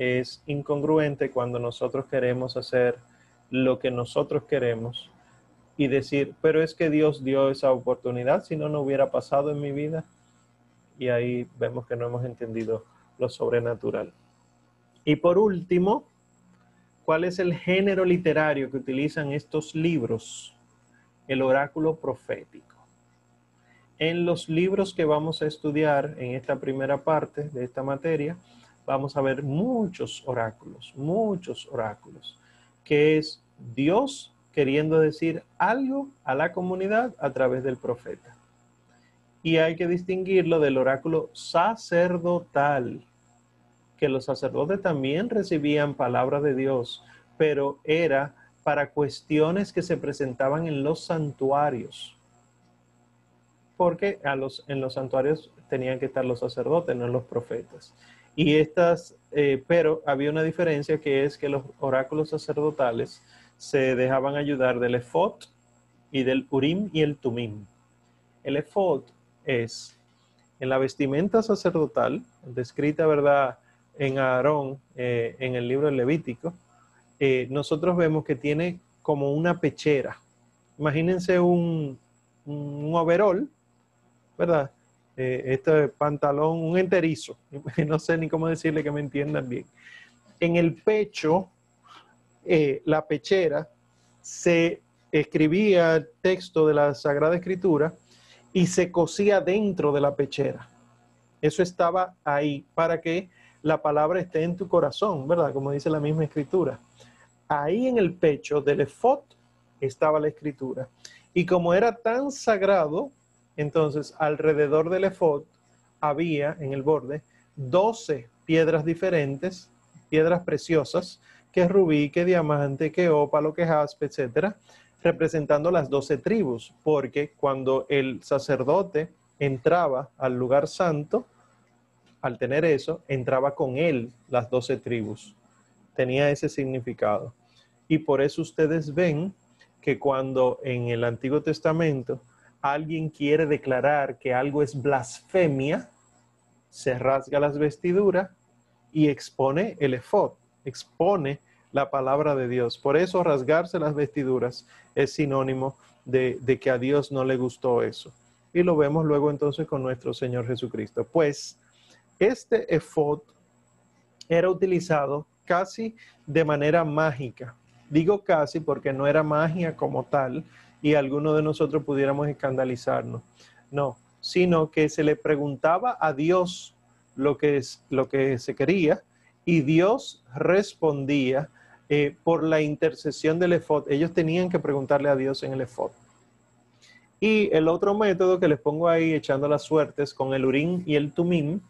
es incongruente cuando nosotros queremos hacer lo que nosotros queremos y decir, pero es que Dios dio esa oportunidad, si no, no hubiera pasado en mi vida. Y ahí vemos que no hemos entendido lo sobrenatural. Y por último, ¿cuál es el género literario que utilizan estos libros? El oráculo profético. En los libros que vamos a estudiar en esta primera parte de esta materia, vamos a ver muchos oráculos, muchos oráculos, que es Dios queriendo decir algo a la comunidad a través del profeta. Y hay que distinguirlo del oráculo sacerdotal, que los sacerdotes también recibían palabras de Dios, pero era para cuestiones que se presentaban en los santuarios. Porque en los santuarios tenían que estar los sacerdotes, no los profetas. Y estas, eh, pero había una diferencia que es que los oráculos sacerdotales se dejaban ayudar del efod y del urim y el tumim. El efod es en la vestimenta sacerdotal, descrita, ¿verdad?, en Aarón, eh, en el libro Levítico, eh, nosotros vemos que tiene como una pechera. Imagínense un, un ¿verdad? Eh, este pantalón, un enterizo, no sé ni cómo decirle que me entiendan bien. En el pecho, eh, la pechera, se escribía el texto de la Sagrada Escritura y se cosía dentro de la pechera. Eso estaba ahí para que la palabra esté en tu corazón, ¿verdad? Como dice la misma escritura. Ahí en el pecho del efod estaba la escritura. Y como era tan sagrado, entonces alrededor del efod había en el borde 12 piedras diferentes, piedras preciosas, que rubí, que diamante, que ópalo, que jaspe, etcétera, representando las 12 tribus, porque cuando el sacerdote entraba al lugar santo, al tener eso, entraba con él las 12 tribus. Tenía ese significado. Y por eso ustedes ven que cuando en el Antiguo Testamento alguien quiere declarar que algo es blasfemia, se rasga las vestiduras y expone el efod, expone la palabra de Dios. Por eso rasgarse las vestiduras es sinónimo de, que a Dios no le gustó eso. Y lo vemos luego entonces con nuestro Señor Jesucristo. Pues este efod era utilizado casi de manera mágica Digo casi porque no era magia como tal y alguno de nosotros pudiéramos escandalizarnos. No, sino que se le preguntaba a Dios lo que, es, lo que se quería y Dios respondía eh, por la intercesión del efod. Ellos tenían que preguntarle a Dios en el efod. Y el otro método que les pongo ahí echando las suertes con el Urim y el Tumim.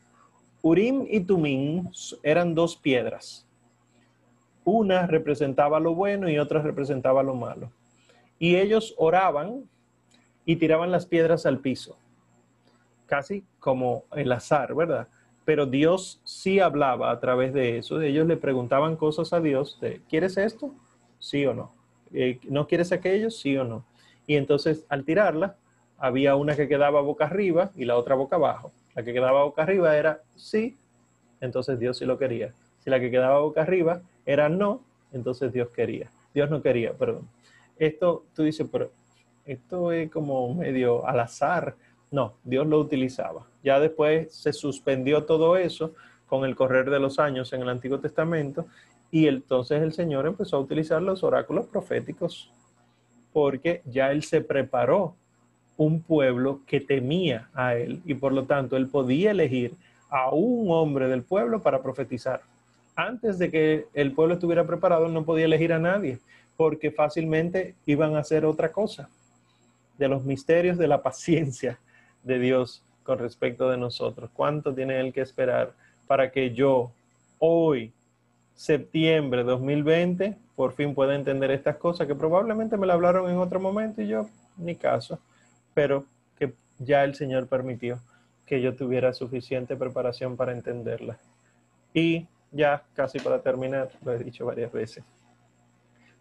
Urim y Tumim eran dos piedras una representaba lo bueno y otra representaba lo malo. Y ellos oraban y tiraban las piedras al piso, casi como el azar, ¿verdad? Pero Dios sí hablaba a través de eso. Ellos le preguntaban cosas a Dios de, ¿quieres esto? Sí o no. Eh, ¿No quieres aquello? Sí o no. Y entonces al tirarla, había una que quedaba boca arriba y la otra boca abajo. La que quedaba boca arriba era sí, entonces Dios sí lo quería. Si la que quedaba boca arriba era no, entonces Dios quería. Dios no quería, perdón. Esto, tú dices, pero esto es como medio al azar. No, Dios lo utilizaba. Ya después se suspendió todo eso con el correr de los años en el Antiguo Testamento y entonces el Señor empezó a utilizar los oráculos proféticos porque ya Él se preparó un pueblo que temía a Él y por lo tanto Él podía elegir a un hombre del pueblo para profetizar antes de que el pueblo estuviera preparado, no podía elegir a nadie, porque fácilmente iban a hacer otra cosa. De los misterios de la paciencia de Dios con respecto de nosotros. ¿Cuánto tiene Él que esperar para que yo, hoy, septiembre de 2020, por fin pueda entender estas cosas que probablemente me la hablaron en otro momento y yo ni caso, pero que ya el Señor permitió que yo tuviera suficiente preparación para entenderla. Y ya casi para terminar, lo he dicho varias veces.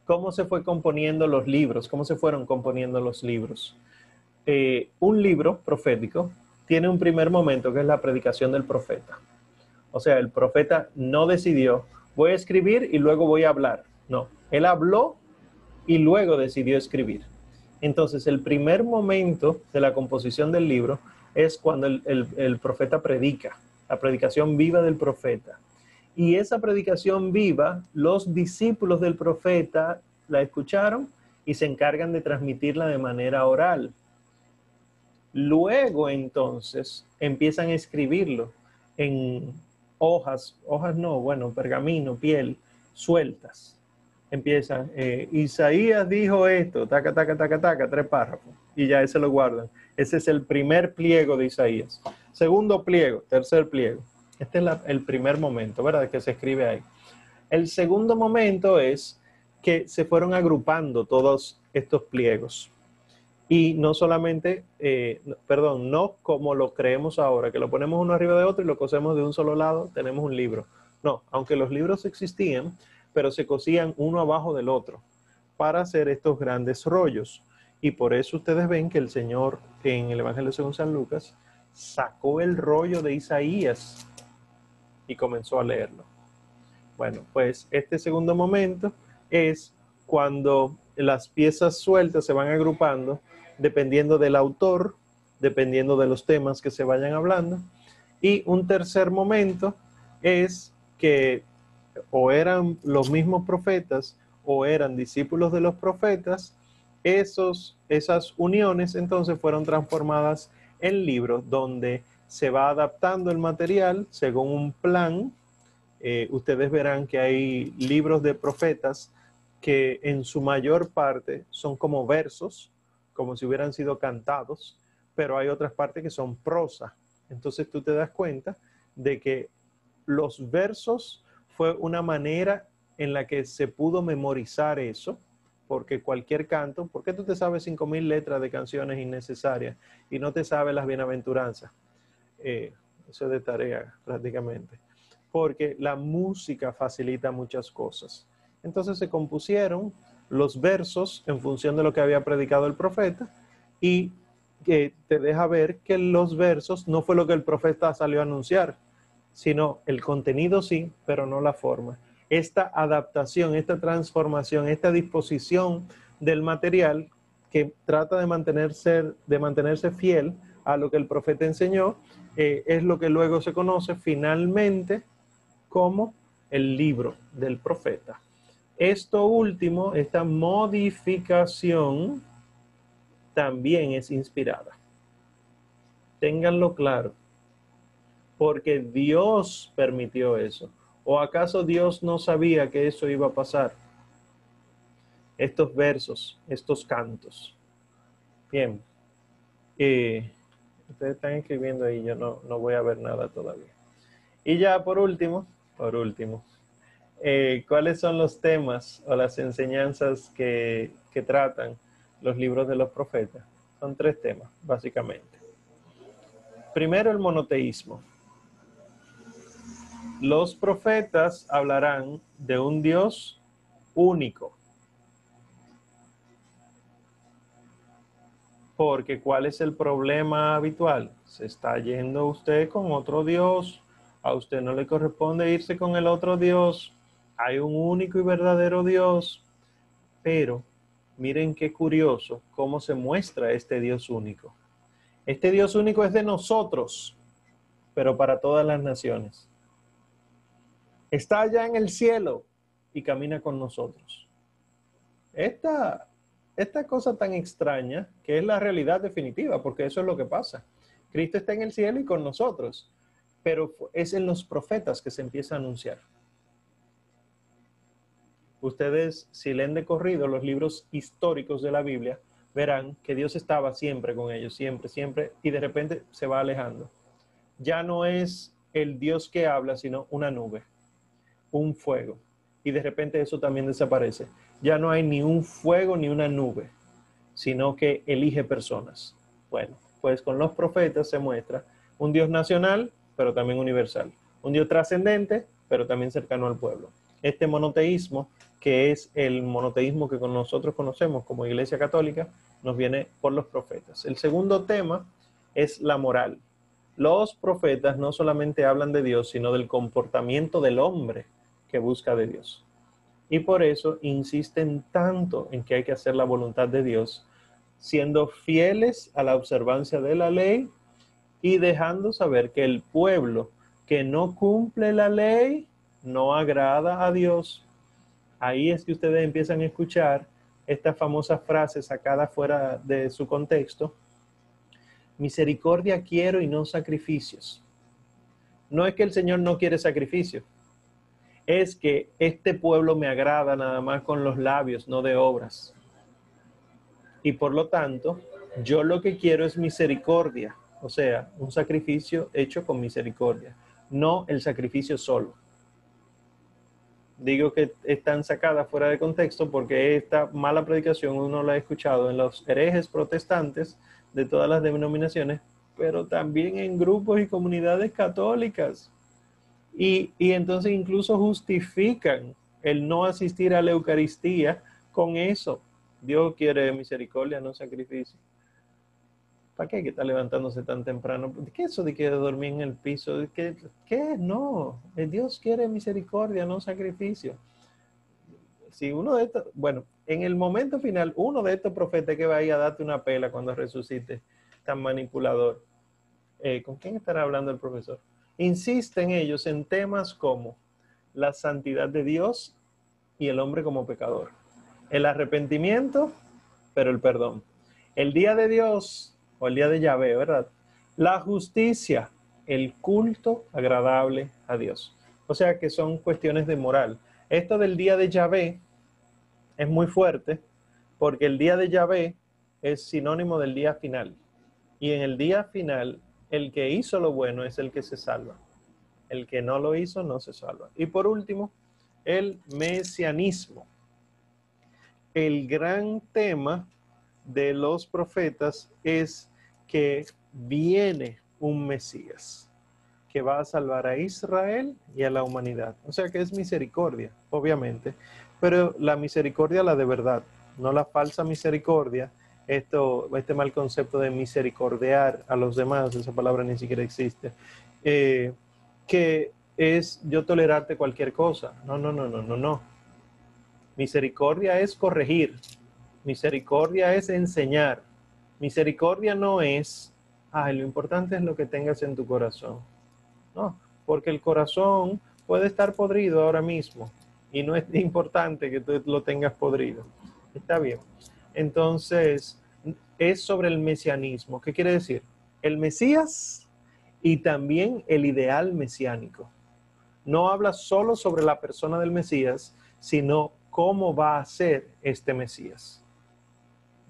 ¿Cómo se fue componiendo los libros? ¿Cómo se fueron componiendo los libros? Eh, un libro profético tiene un primer momento que es la predicación del profeta. O sea, el profeta no decidió, voy a escribir y luego voy a hablar. No, él habló y luego decidió escribir. Entonces, el primer momento de la composición del libro es cuando el profeta predica, la predicación viva del profeta. Y esa predicación viva, los discípulos del profeta la escucharon y se encargan de transmitirla de manera oral. Luego entonces empiezan a escribirlo en hojas, hojas no, bueno, pergamino, piel, sueltas. Empiezan, eh, Isaías dijo esto, taca, taca, taca, taca, tres párrafos, y ya ese lo guardan. Ese es el primer pliego de Isaías. Segundo pliego, tercer pliego. Este es el primer momento, ¿verdad? Que se escribe ahí. El segundo momento es que se fueron agrupando todos estos pliegos. Y no solamente, eh, perdón, no como lo creemos ahora, que lo ponemos uno arriba de otro y lo cosemos de un solo lado, tenemos un libro. No, aunque los libros existían, pero se cosían uno abajo del otro para hacer estos grandes rollos. Y por eso ustedes ven que el Señor en el Evangelio según San Lucas sacó el rollo de Isaías y comenzó a leerlo. Bueno, pues este segundo momento es cuando las piezas sueltas se van agrupando dependiendo del autor dependiendo de los temas que se vayan hablando. Y un tercer momento es que o eran los mismos profetas o eran discípulos de los profetas, esos, esas uniones entonces fueron transformadas en libros donde se va adaptando el material según un plan. Eh, ustedes verán que hay libros de profetas que en su mayor parte son como versos, como si hubieran sido cantados, pero hay otras partes que son prosa. Entonces tú te das cuenta de que los versos fue una manera en la que se pudo memorizar eso, porque cualquier canto, ¿por qué tú te sabes cinco mil letras de canciones innecesarias y no te sabes las bienaventuranzas? Eh, eso es de tarea prácticamente. Porque la música facilita muchas cosas. Entonces se compusieron los versos en función de lo que había predicado el profeta y que te deja ver que los versos no fue lo que el profeta salió a anunciar, sino el contenido sí, pero no la forma. Esta adaptación, esta transformación, esta disposición del material que trata de mantenerse, de mantenerse fiel a lo que el profeta enseñó, eh, es lo que luego se conoce finalmente como el libro del profeta. Esto último, esta modificación, también es inspirada. Ténganlo claro, porque Dios permitió eso. ¿O acaso Dios no sabía que eso iba a pasar? Estos versos, estos cantos. Bien. Eh, ustedes están escribiendo ahí, yo no, no voy a ver nada todavía. Y ya por último, por último, eh, ¿cuáles son los temas o las enseñanzas que, que tratan los libros de los profetas? Son tres temas, básicamente. Primero, el monoteísmo. Los profetas hablarán de un Dios único. Porque ¿cuál es el problema habitual? Se está yendo usted con otro Dios. A usted no le corresponde irse con el otro Dios hay un único y verdadero Dios, pero miren qué curioso cómo se muestra este Dios único. Este Dios único es de nosotros, pero para todas las naciones. Está allá en el cielo y camina con nosotros. Esta, esta cosa tan extraña, que es la realidad definitiva, porque eso es lo que pasa. Cristo está en el cielo y con nosotros, pero es en los profetas que se empieza a anunciar ustedes, si leen de corrido los libros históricos de la Biblia, verán que Dios estaba siempre con ellos, siempre, siempre, y de repente se va alejando. Ya no es el Dios que habla, sino una nube, un fuego, y de repente eso también desaparece. Ya no hay ni un fuego ni una nube, sino que elige personas. Bueno, pues con los profetas se muestra un Dios nacional, pero también universal. Un Dios trascendente, pero también cercano al pueblo. Este monoteísmo que es el monoteísmo que nosotros conocemos como Iglesia Católica, nos viene por los profetas. El segundo tema es la moral. Los profetas no solamente hablan de Dios, sino del comportamiento del hombre que busca de Dios. Y por eso insisten tanto en que hay que hacer la voluntad de Dios, siendo fieles a la observancia de la ley y dejando saber que el pueblo que no cumple la ley no agrada a Dios ahí es que ustedes empiezan a escuchar esta famosa frase sacada fuera de su contexto. Misericordia quiero y no sacrificios. No es que el Señor no quiere sacrificio, es que este pueblo me agrada nada más con los labios, no de obras. Y por lo tanto, yo lo que quiero es misericordia, o sea, un sacrificio hecho con misericordia, no el sacrificio solo digo que están sacadas fuera de contexto porque esta mala predicación uno la ha escuchado en los herejes protestantes de todas las denominaciones, pero también en grupos y comunidades católicas. Y, y entonces incluso justifican el no asistir a la Eucaristía con eso. Dios quiere misericordia, no sacrificio. ¿Para qué hay que levantándose tan temprano? ¿Qué es eso de que dormir en el piso? ¿Qué? ¿Qué? No. Eh, Dios quiere misericordia, no sacrificio. Si uno de estos, bueno, en el momento final, uno de estos profetas que va a ir a darte una pela cuando resucite, tan manipulador. Eh, ¿Con quién estará hablando el profesor? Insisten ellos en temas como la santidad de Dios y el hombre como pecador. El arrepentimiento, pero el perdón. El día de Dios o el día de Yahvé, ¿verdad? La justicia, el culto agradable a Dios. O sea que son cuestiones de moral. Esto del día de Yahvé es muy fuerte porque el día de Yahvé es sinónimo del día final. Y en el día final, el que hizo lo bueno es el que se salva. El que no lo hizo no se salva. Y por último, el mesianismo. El gran tema de los profetas es que viene un Mesías que va a salvar a Israel y a la humanidad. O sea que es misericordia, obviamente, pero la misericordia la de verdad, no la falsa misericordia, esto, este mal concepto de misericordiar a los demás, esa palabra ni siquiera existe, eh, que es yo tolerarte cualquier cosa. No, no, no, no, no, no. Misericordia es corregir, misericordia es enseñar, misericordia no es, ay, lo importante es lo que tengas en tu corazón. No, porque el corazón puede estar podrido ahora mismo y no es importante que tú lo tengas podrido. Está bien. Entonces, es sobre el mesianismo. ¿Qué quiere decir? El Mesías y también el ideal mesiánico. No habla solo sobre la persona del Mesías, sino cómo va a ser este Mesías.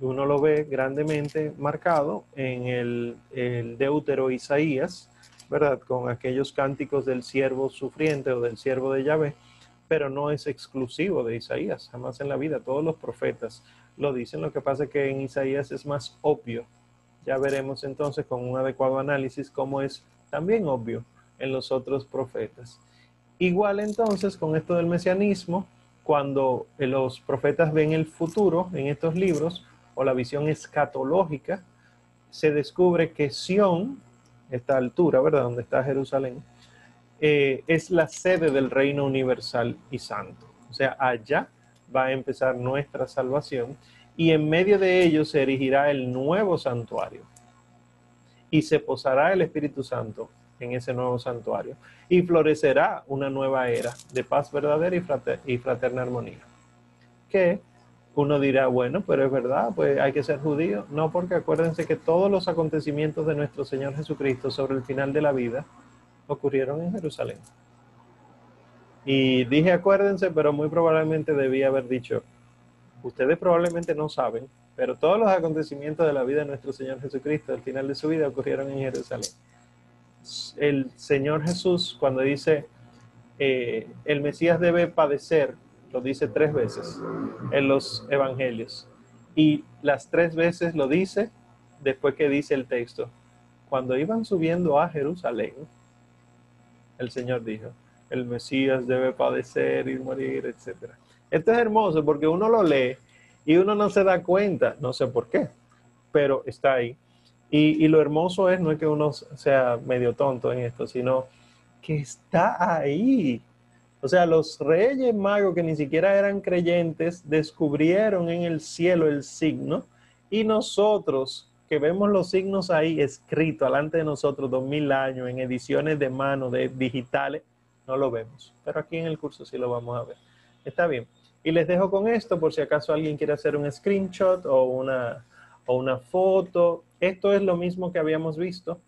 Uno lo ve grandemente marcado en el, el deutero Isaías, ¿verdad? Con aquellos cánticos del siervo sufriente o del siervo de Yahvé, pero no es exclusivo de Isaías, jamás en la vida. Todos los profetas lo dicen, lo que pasa es que en Isaías es más obvio. Ya veremos entonces con un adecuado análisis cómo es también obvio en los otros profetas. Igual entonces con esto del mesianismo, cuando los profetas ven el futuro en estos libros o la visión escatológica, se descubre que Sión, esta altura, ¿verdad? Donde está Jerusalén, eh, es la sede del reino universal y santo. O sea, allá va a empezar nuestra salvación y en medio de ello se erigirá el nuevo santuario y se posará el Espíritu Santo en ese nuevo santuario y florecerá una nueva era de paz verdadera y fraterna armonía. Que uno dirá, bueno, pero es verdad, pues hay que ser judío. No, porque acuérdense que todos los acontecimientos de nuestro Señor Jesucristo sobre el final de la vida ocurrieron en Jerusalén. Y dije acuérdense, pero muy probablemente debía haber dicho, ustedes probablemente no saben, pero todos los acontecimientos de la vida de nuestro Señor Jesucristo al final de su vida ocurrieron en Jerusalén. El Señor Jesús cuando dice, eh, el Mesías debe padecer, lo dice tres veces en los evangelios. Y las tres veces lo dice después que dice el texto. Cuando iban subiendo a Jerusalén, el Señor dijo, el Mesías debe padecer y morir, etc. Esto es hermoso porque uno lo lee y uno no se da cuenta, no sé por qué, pero está ahí. Y, y, lo hermoso es no es que uno sea medio tonto en esto, sino que está ahí. O sea, los reyes magos que ni siquiera eran creyentes descubrieron en el cielo el signo y nosotros que vemos los signos ahí escritos delante de nosotros dos mil años en ediciones de mano, de digitales, no lo vemos. Pero aquí en el curso sí lo vamos a ver. Está bien. Y les dejo con esto por si acaso alguien quiere hacer un screenshot o una, o una foto. Esto es lo mismo que habíamos visto,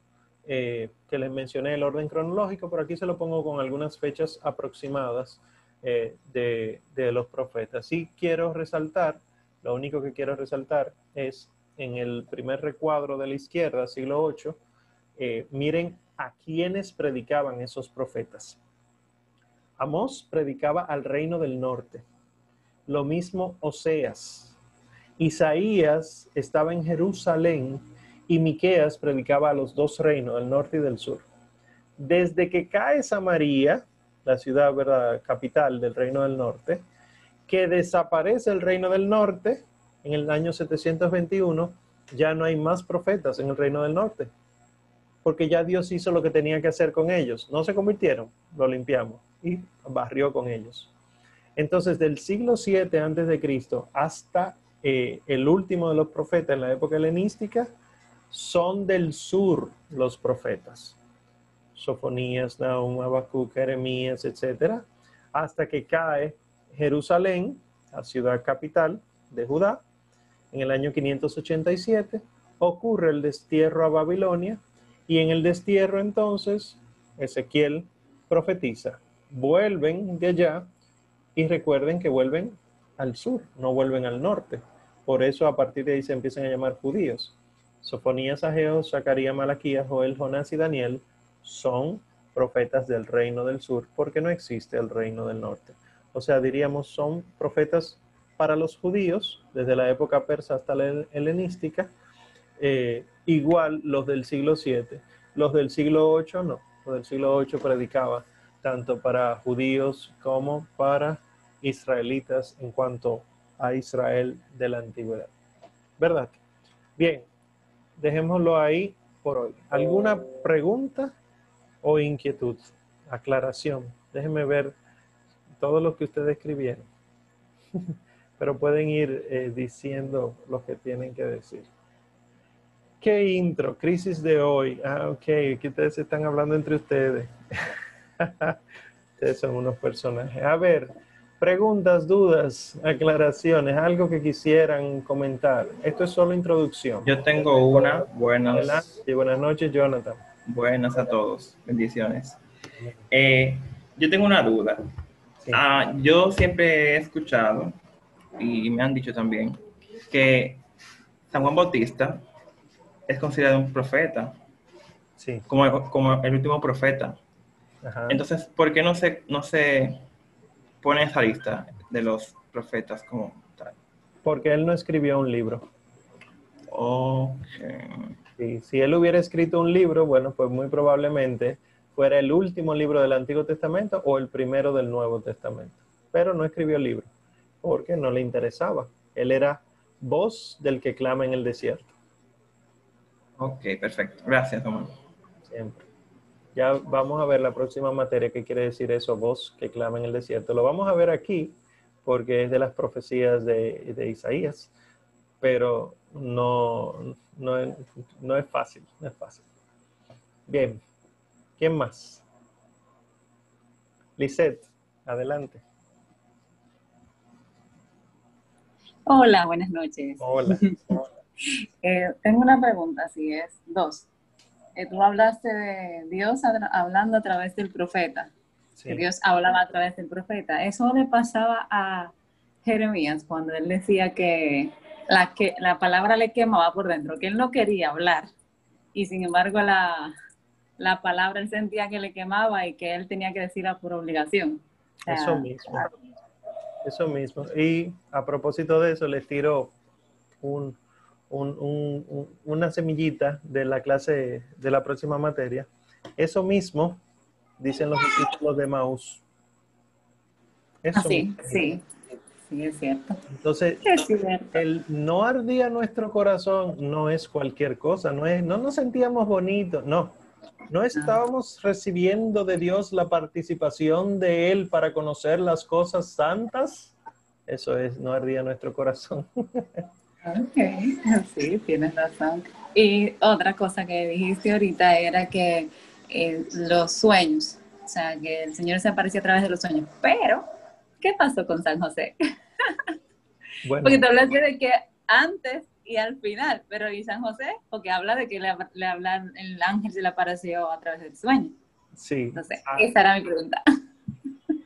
eh, que les mencioné el orden cronológico, pero aquí se lo pongo con algunas fechas aproximadas eh, de, de los profetas. Sí quiero resaltar, lo único que quiero resaltar es en el primer recuadro de la izquierda, siglo 8, eh, miren a quienes predicaban esos profetas. Amós predicaba al reino del norte. Lo mismo Oseas. Isaías estaba en Jerusalén y Miqueas predicaba a los dos reinos, del norte y del sur. Desde que cae Samaria, la ciudad capital del reino del norte, que desaparece el reino del norte, en el año 721, ya no hay más profetas en el reino del norte, porque ya Dios hizo lo que tenía que hacer con ellos. No se convirtieron, lo limpiamos y barrió con ellos. Entonces, del siglo 7 antes de Cristo hasta eh, el último de los profetas en la época helenística, son del sur los profetas. Sofonías, Nahum, Habacuc, Jeremías, etc. Hasta que cae Jerusalén, la ciudad capital de Judá, en el año 587, ocurre el destierro a Babilonia y en el destierro entonces Ezequiel profetiza. Vuelven de allá y recuerden que vuelven al sur, no vuelven al norte. Por eso a partir de ahí se empiezan a llamar judíos. Sofonías, Ageo, Zacarías, Malaquías, Joel, Jonás y Daniel son profetas del reino del sur porque no existe el reino del norte. O sea, diríamos son profetas para los judíos desde la época persa hasta la helenística, eh, igual los del siglo 7. Los del siglo 8 no, los del siglo 8 predicaba tanto para judíos como para israelitas en cuanto a Israel de la antigüedad. ¿Verdad? Bien, dejémoslo ahí por hoy. ¿Alguna pregunta o inquietud? Aclaración. Déjenme ver todo lo que ustedes escribieron. Pero pueden ir eh, diciendo lo que tienen que decir. ¿Qué intro? Crisis de hoy. Ah, ok, que ustedes están hablando entre ustedes. ustedes son unos personajes. A ver, preguntas, dudas, aclaraciones, algo que quisieran comentar. Esto es solo introducción. Yo tengo una. Buenas. Y buenas noches, Jonathan. Buenas a todos. Bendiciones. Eh, yo tengo una duda. Ah, yo siempre he escuchado, y me han dicho también, que San Juan Bautista es considerado un profeta. Sí. Como, como el último profeta. Entonces, ¿por qué no se, no se pone esa lista de los profetas como tal? Porque él no escribió un libro. Okay. si él hubiera escrito un libro, bueno, pues muy probablemente fuera el último libro del Antiguo Testamento o el primero del Nuevo Testamento. Pero no escribió libro porque no le interesaba. Él era voz del que clama en el desierto. Ok, perfecto. Gracias, Tomás. Siempre. Ya vamos a ver la próxima materia que quiere decir eso, voz que clama en el desierto. Lo vamos a ver aquí porque es de las profecías de, Isaías, pero no, no, no es fácil, no es fácil. Bien, ¿quién más? Lisette, adelante. Hola, buenas noches. Hola. Eh, tengo una pregunta, si es dos. Eh, tú hablaste de Dios hablando a través del profeta, que Dios hablaba a través del profeta. Eso le pasaba a Jeremías cuando él decía que la, que la palabra le quemaba por dentro, que él no quería hablar y sin embargo la, la palabra él sentía que le quemaba y que él tenía que decirla por obligación. eso mismo. Eso mismo. Y a propósito de eso, les tiro un, una semillita de la clase de la próxima materia. Eso mismo dicen los discípulos de Maús. Eso ah, sí, sí, sí, es cierto. Entonces, el no ardía nuestro corazón no es cualquier cosa, no, es, no nos sentíamos bonitos, no. No estábamos recibiendo de Dios la participación de Él para conocer las cosas santas. Eso es, no ardía nuestro corazón. Ok, sí, tienes razón. Y otra cosa que dijiste ahorita era que eh, los sueños, o sea, que el Señor se apareció a través de los sueños. Pero, ¿qué pasó con San José? Porque te hablaste de que antes y al final, pero ¿y San José? Porque habla de que le, le hablan, el ángel se le apareció a través del sueño. Sí. Entonces, esa era mi pregunta.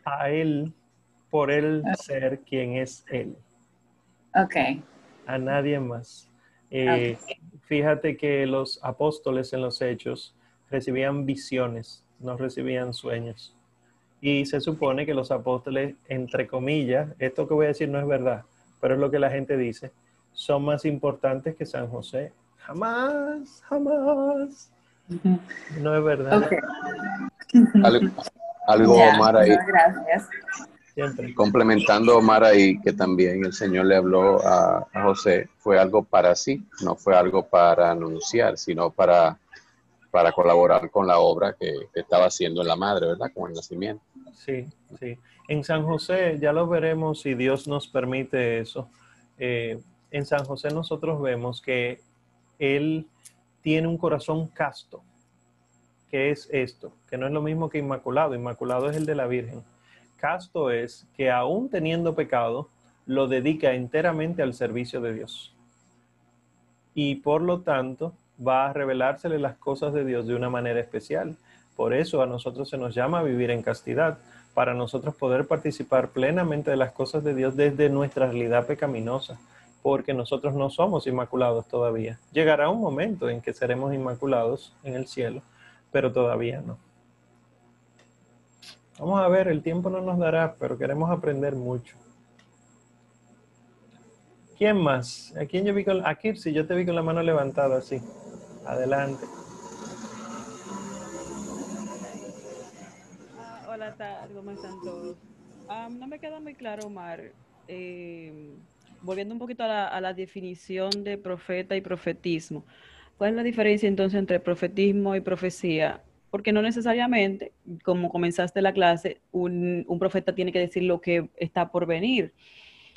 A él, por él ser quien es él. Ok a nadie más. Eh, fíjate que los apóstoles en los hechos recibían visiones, no recibían sueños. Y se supone que los apóstoles, entre comillas, esto que voy a decir no es verdad, pero es lo que la gente dice, son más importantes que San José. Jamás, jamás. No es verdad. Algo, Omar, ahí. Gracias. Complementando Omar ahí, que también el Señor le habló a, José, fue algo para sí, no fue algo para anunciar, sino para, para colaborar con la obra que, estaba haciendo en la madre, ¿verdad? Con el nacimiento. Sí, sí. En San José, ya lo veremos si Dios nos permite eso. Eh, en San José nosotros vemos que él tiene un corazón casto. ¿Qué es esto? Que no es lo mismo que inmaculado. Inmaculado es el de la Virgen. Casto es que aún teniendo pecado, lo dedica enteramente al servicio de Dios. Y por lo tanto, va a revelársele las cosas de Dios de una manera especial. Por eso a nosotros se nos llama vivir en castidad, para nosotros poder participar plenamente de las cosas de Dios desde nuestra realidad pecaminosa, porque nosotros no somos inmaculados todavía. Llegará un momento en que seremos inmaculados en el cielo, pero todavía no. Vamos a ver, el tiempo no nos dará, pero queremos aprender mucho. ¿Quién más? ¿A quién yo vi con a Kirsi? Yo te vi con la mano levantada, sí. Adelante. Ah, hola, ¿cómo están todos? no me queda muy claro, Omar. Eh, volviendo un poquito a la, a la definición de profeta y profetismo. ¿Cuál es la diferencia entonces entre profetismo y profecía? Porque no necesariamente, como comenzaste la clase, un, profeta tiene que decir lo que está por venir,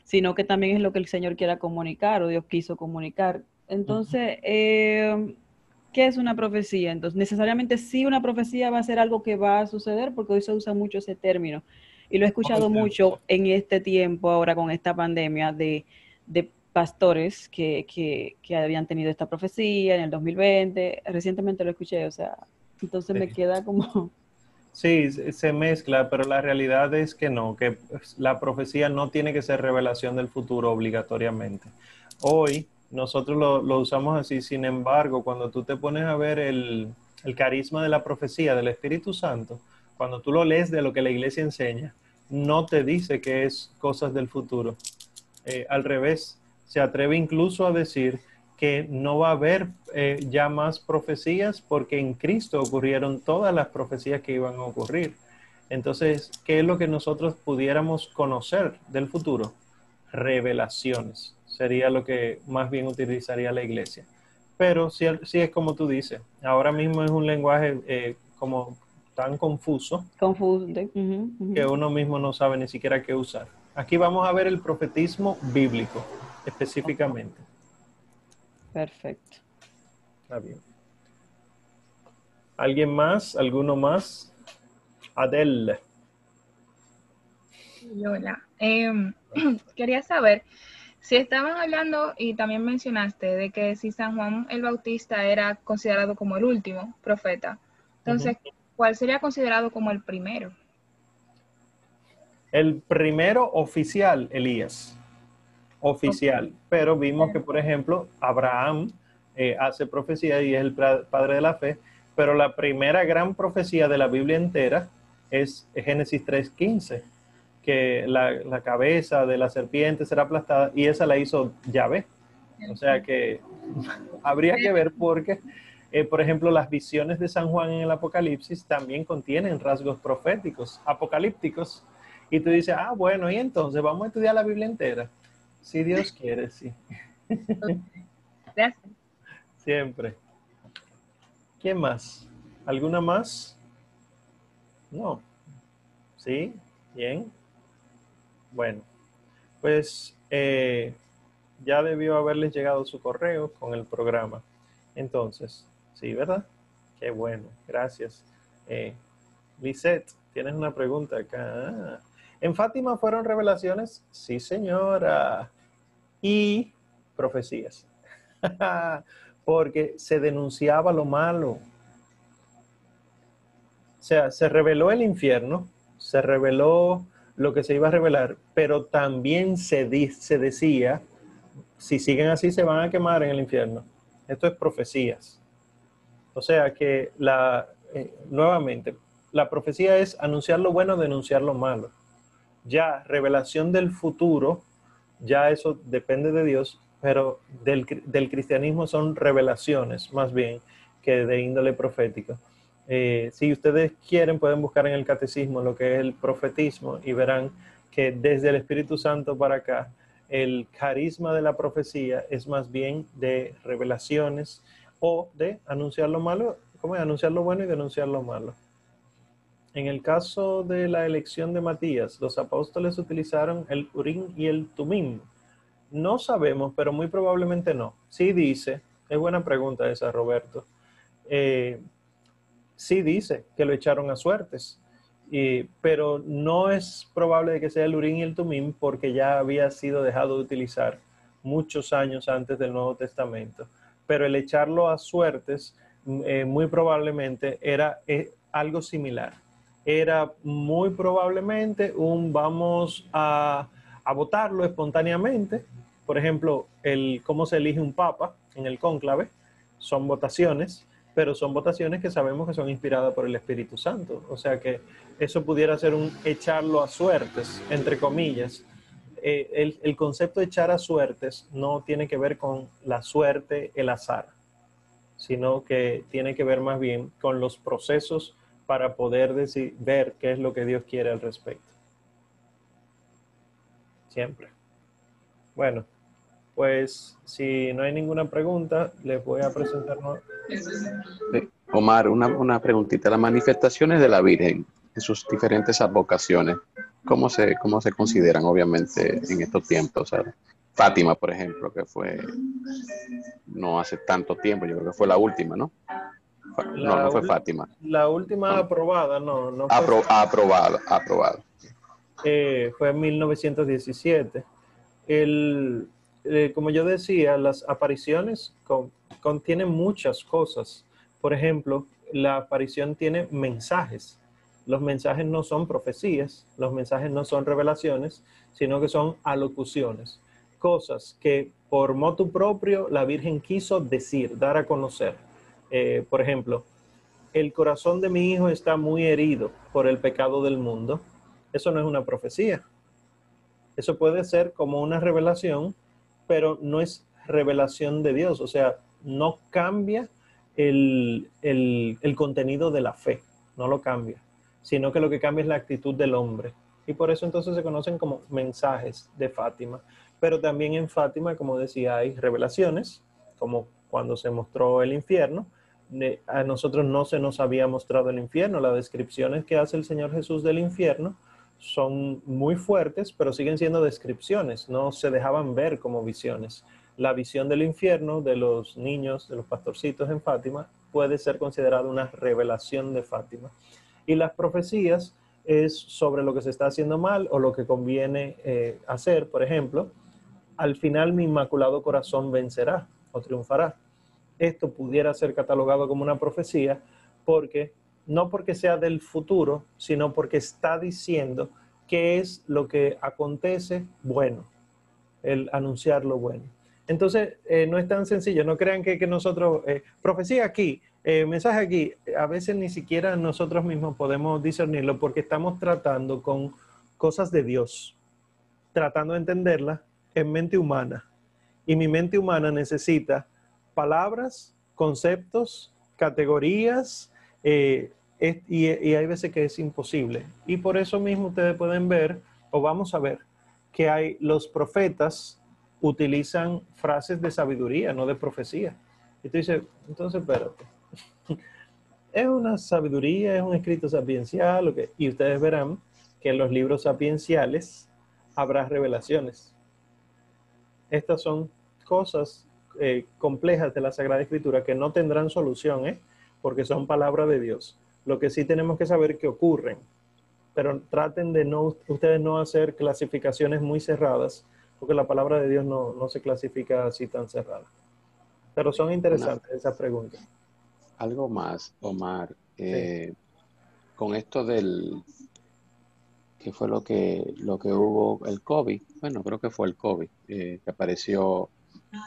sino que también es lo que el Señor quiera comunicar o Dios quiso comunicar. Entonces, eh, ¿qué es una profecía? Entonces, necesariamente sí una profecía va a ser algo que va a suceder, porque hoy se usa mucho ese término. Y lo he escuchado mucho en este tiempo, ahora con esta pandemia, de, pastores que, que, habían tenido esta profecía en el 2020. Recientemente lo escuché, o sea, entonces me queda como... Sí, se mezcla, pero la realidad es que no, que pues, la profecía no tiene que ser revelación del futuro obligatoriamente. Hoy nosotros lo, usamos así, sin embargo, cuando tú te pones a ver el, carisma de la profecía del Espíritu Santo, cuando tú lo lees de lo que la iglesia enseña, no te dice que es cosas del futuro. Eh, al revés, se atreve incluso a decir que no va a haber eh, ya más profecías porque en Cristo ocurrieron todas las profecías que iban a ocurrir. Entonces, ¿qué es lo que nosotros pudiéramos conocer del futuro? Revelaciones. Sería lo que más bien utilizaría la iglesia. Pero sí, es como tú dices, ahora mismo es un lenguaje eh, como tan confuso, confuso que uno mismo no sabe ni siquiera qué usar. Aquí vamos a ver el profetismo bíblico específicamente. Perfecto. Está bien. ¿Alguien más? ¿Alguno más? Adele. Hola. Em, quería saber si estaban hablando y también mencionaste de que si San Juan el Bautista era considerado como el último profeta, entonces, ¿cuál sería considerado como el primero? El primero oficial, Elías oficial, pero vimos que, por ejemplo, Abraham eh, hace profecía y es el padre de la fe, pero la primera gran profecía de la Biblia entera es Génesis 3.15, que la, cabeza de la serpiente será aplastada y esa la hizo Yahvé. O sea que habría que ver porque, eh, por ejemplo, las visiones de San Juan en el Apocalipsis también contienen rasgos proféticos, apocalípticos. Y tú dices, ah, bueno, y entonces vamos a estudiar la Biblia entera. Si Dios quiere, sí. Gracias. Siempre. ¿Quién más? ¿Alguna más? No. ¿Sí? Bien. Bueno, pues eh, ya debió haberles llegado su correo con el programa. Entonces, sí, ¿verdad? Qué bueno, gracias. Eh, Lisette, tienes una pregunta acá. ¿En Fátima fueron revelaciones? Sí, señora y profecías. Porque se denunciaba lo malo. O sea, se reveló el infierno, se reveló lo que se iba a revelar, pero también se, se decía, si siguen así se van a quemar en el infierno. Esto es profecías. O sea que la, eh, nuevamente, la profecía es anunciar lo bueno, denunciar lo malo. Ya, revelación del futuro ya eso depende de Dios, pero del, cristianismo son revelaciones más bien que de índole profética. Eh, si ustedes quieren, pueden buscar en el catecismo lo que es el profetismo y verán que desde el Espíritu Santo para acá, el carisma de la profecía es más bien de revelaciones o de anunciar lo malo, como anunciar lo bueno y denunciar lo malo. En el caso de la elección de Matías, los apóstoles utilizaron el Urim y el Tumim. No sabemos, pero muy probablemente no. Sí dice Es buena pregunta esa, Roberto. Eh, sí dice que lo echaron a suertes, pero no es probable que sea el Urín y el Tumim porque ya había sido dejado de utilizar muchos años antes del Nuevo Testamento. Pero el echarlo a suertes eh, muy probablemente era eh, algo similar. Era muy probablemente un vamos a, a votarlo espontáneamente. Por ejemplo, el cómo se elige un papa en el cónclave son votaciones, pero son votaciones que sabemos que son inspiradas por el Espíritu Santo. O sea que eso pudiera ser un echarlo a suertes, entre comillas, eh, el, concepto de echar a suertes no tiene que ver con la suerte, el azar, sino que tiene que ver más bien con los procesos para poder decir, ver qué es lo que Dios quiere al respecto. Siempre. Bueno, pues si no hay ninguna pregunta, les voy a presentar. Omar, una, una preguntita. Las manifestaciones de la Virgen en sus diferentes advocaciones, ¿cómo se, cómo se consideran obviamente en estos tiempos? Fátima, por ejemplo, que fue no hace tanto tiempo, yo creo que fue la última, ¿no? No, no fue Fátima. La última aprobada, no. no fue aprobada, aprobada. Eh, fue en 1917. El, eh, como yo decía, las apariciones contienen muchas cosas. Por ejemplo, la aparición tiene mensajes los mensajes no son profecías, los mensajes no son revelaciones, sino que son alocuciones, cosas que por motu propio la Virgen quiso decir, dar a conocer. Eh, por ejemplo, el corazón de mi hijo está muy herido por el pecado del mundo. Eso no es una profecía. Eso puede ser como una revelación, pero no es revelación de Dios. O sea, no cambia el, el contenido de la fe, no lo cambia sino que lo que cambia es la actitud del hombre. Y por eso entonces se conocen como mensajes de Fátima. Pero también en Fátima, como decía, hay revelaciones, como cuando se mostró el infierno. A nosotros no se nos había mostrado el infierno. Las descripciones que hace el Señor Jesús del infierno son muy fuertes, pero siguen siendo descripciones, no se dejaban ver como visiones. La visión del infierno de los niños, de los pastorcitos en Fátima, puede ser considerada una revelación de Fátima. Y las profecías es sobre lo que se está haciendo mal o lo que conviene eh, hacer. Por ejemplo, al final mi inmaculado corazón vencerá o triunfará. Esto pudiera ser catalogado como una profecía porque no porque sea del futuro, sino porque está diciendo qué es lo que acontece bueno, el anunciar lo bueno. Entonces, eh, no es tan sencillo, no crean que, nosotros, eh, profecía aquí, eh, mensaje aquí, a veces ni siquiera nosotros mismos podemos discernirlo porque estamos tratando con cosas de Dios, tratando de entenderla en mente humana. Y mi mente humana necesita palabras, conceptos, categorías, y, y hay veces que es imposible. Y por eso mismo ustedes pueden ver, o vamos a ver, que hay los profetas utilizan frases de sabiduría, no de profecía. Y tú dices, entonces espérate es una sabiduría, es un escrito sapiencial, y ustedes verán que en los libros sapienciales habrá revelaciones. Estas son cosas eh, complejas de la Sagrada Escritura que no tendrán solución, ¿eh? porque son palabras de Dios. Lo que sí tenemos que saber que ocurren, pero traten de no, ustedes no hacer clasificaciones muy cerradas, porque la palabra de Dios no, no se clasifica así tan cerrada. Pero son interesantes esas preguntas algo más, Omar, eh, con esto del que fue lo que lo que hubo el COVID, bueno, creo que fue el COVID, eh, que apareció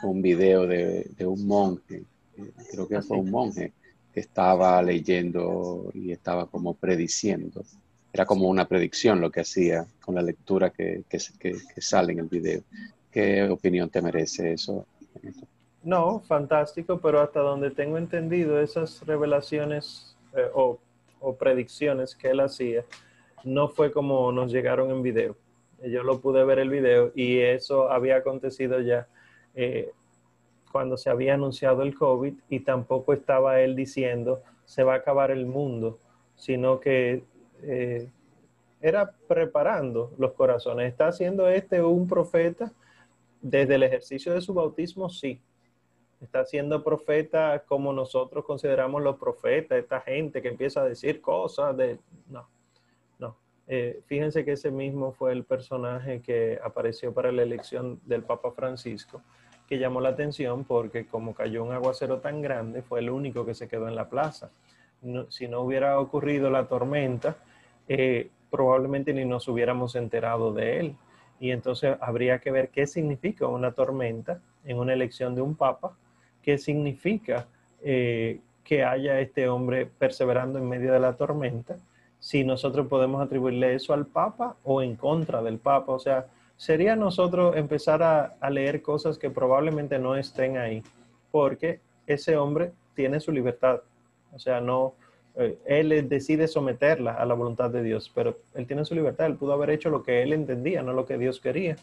un video de, un monje, eh, creo que fue un monje que estaba leyendo y estaba como prediciendo. Era como una predicción lo que hacía con la lectura que, que, que sale en el video. ¿Qué opinión te merece eso? No, fantástico, pero hasta donde tengo entendido, esas revelaciones eh, o, predicciones que él hacía, no fue como nos llegaron en video. Yo lo pude ver el video y eso había acontecido ya eh, cuando se había anunciado el COVID y tampoco estaba él diciendo se va a acabar el mundo, sino que eh, era preparando los corazones. ¿Está haciendo este un profeta desde el ejercicio de su bautismo? Sí, está siendo profeta como nosotros consideramos los profetas, esta gente que empieza a decir cosas de... No, no. Eh, fíjense que ese mismo fue el personaje que apareció para la elección del Papa Francisco, llamó la atención porque como cayó un aguacero tan grande, fue el único que se quedó en la plaza. si no hubiera ocurrido la tormenta, eh, probablemente ni nos hubiéramos enterado de él. Y entonces habría que ver qué significa una tormenta en una elección de un papa qué significa eh, que haya este hombre perseverando en medio de la tormenta, si nosotros podemos atribuirle eso al Papa o en contra del Papa. O sea, sería nosotros empezar a, leer cosas que probablemente no estén ahí, porque ese hombre tiene su libertad. O sea, no, eh, él decide someterla a la voluntad de Dios, pero él tiene su libertad, él pudo haber hecho lo que él entendía, no lo que Dios quería,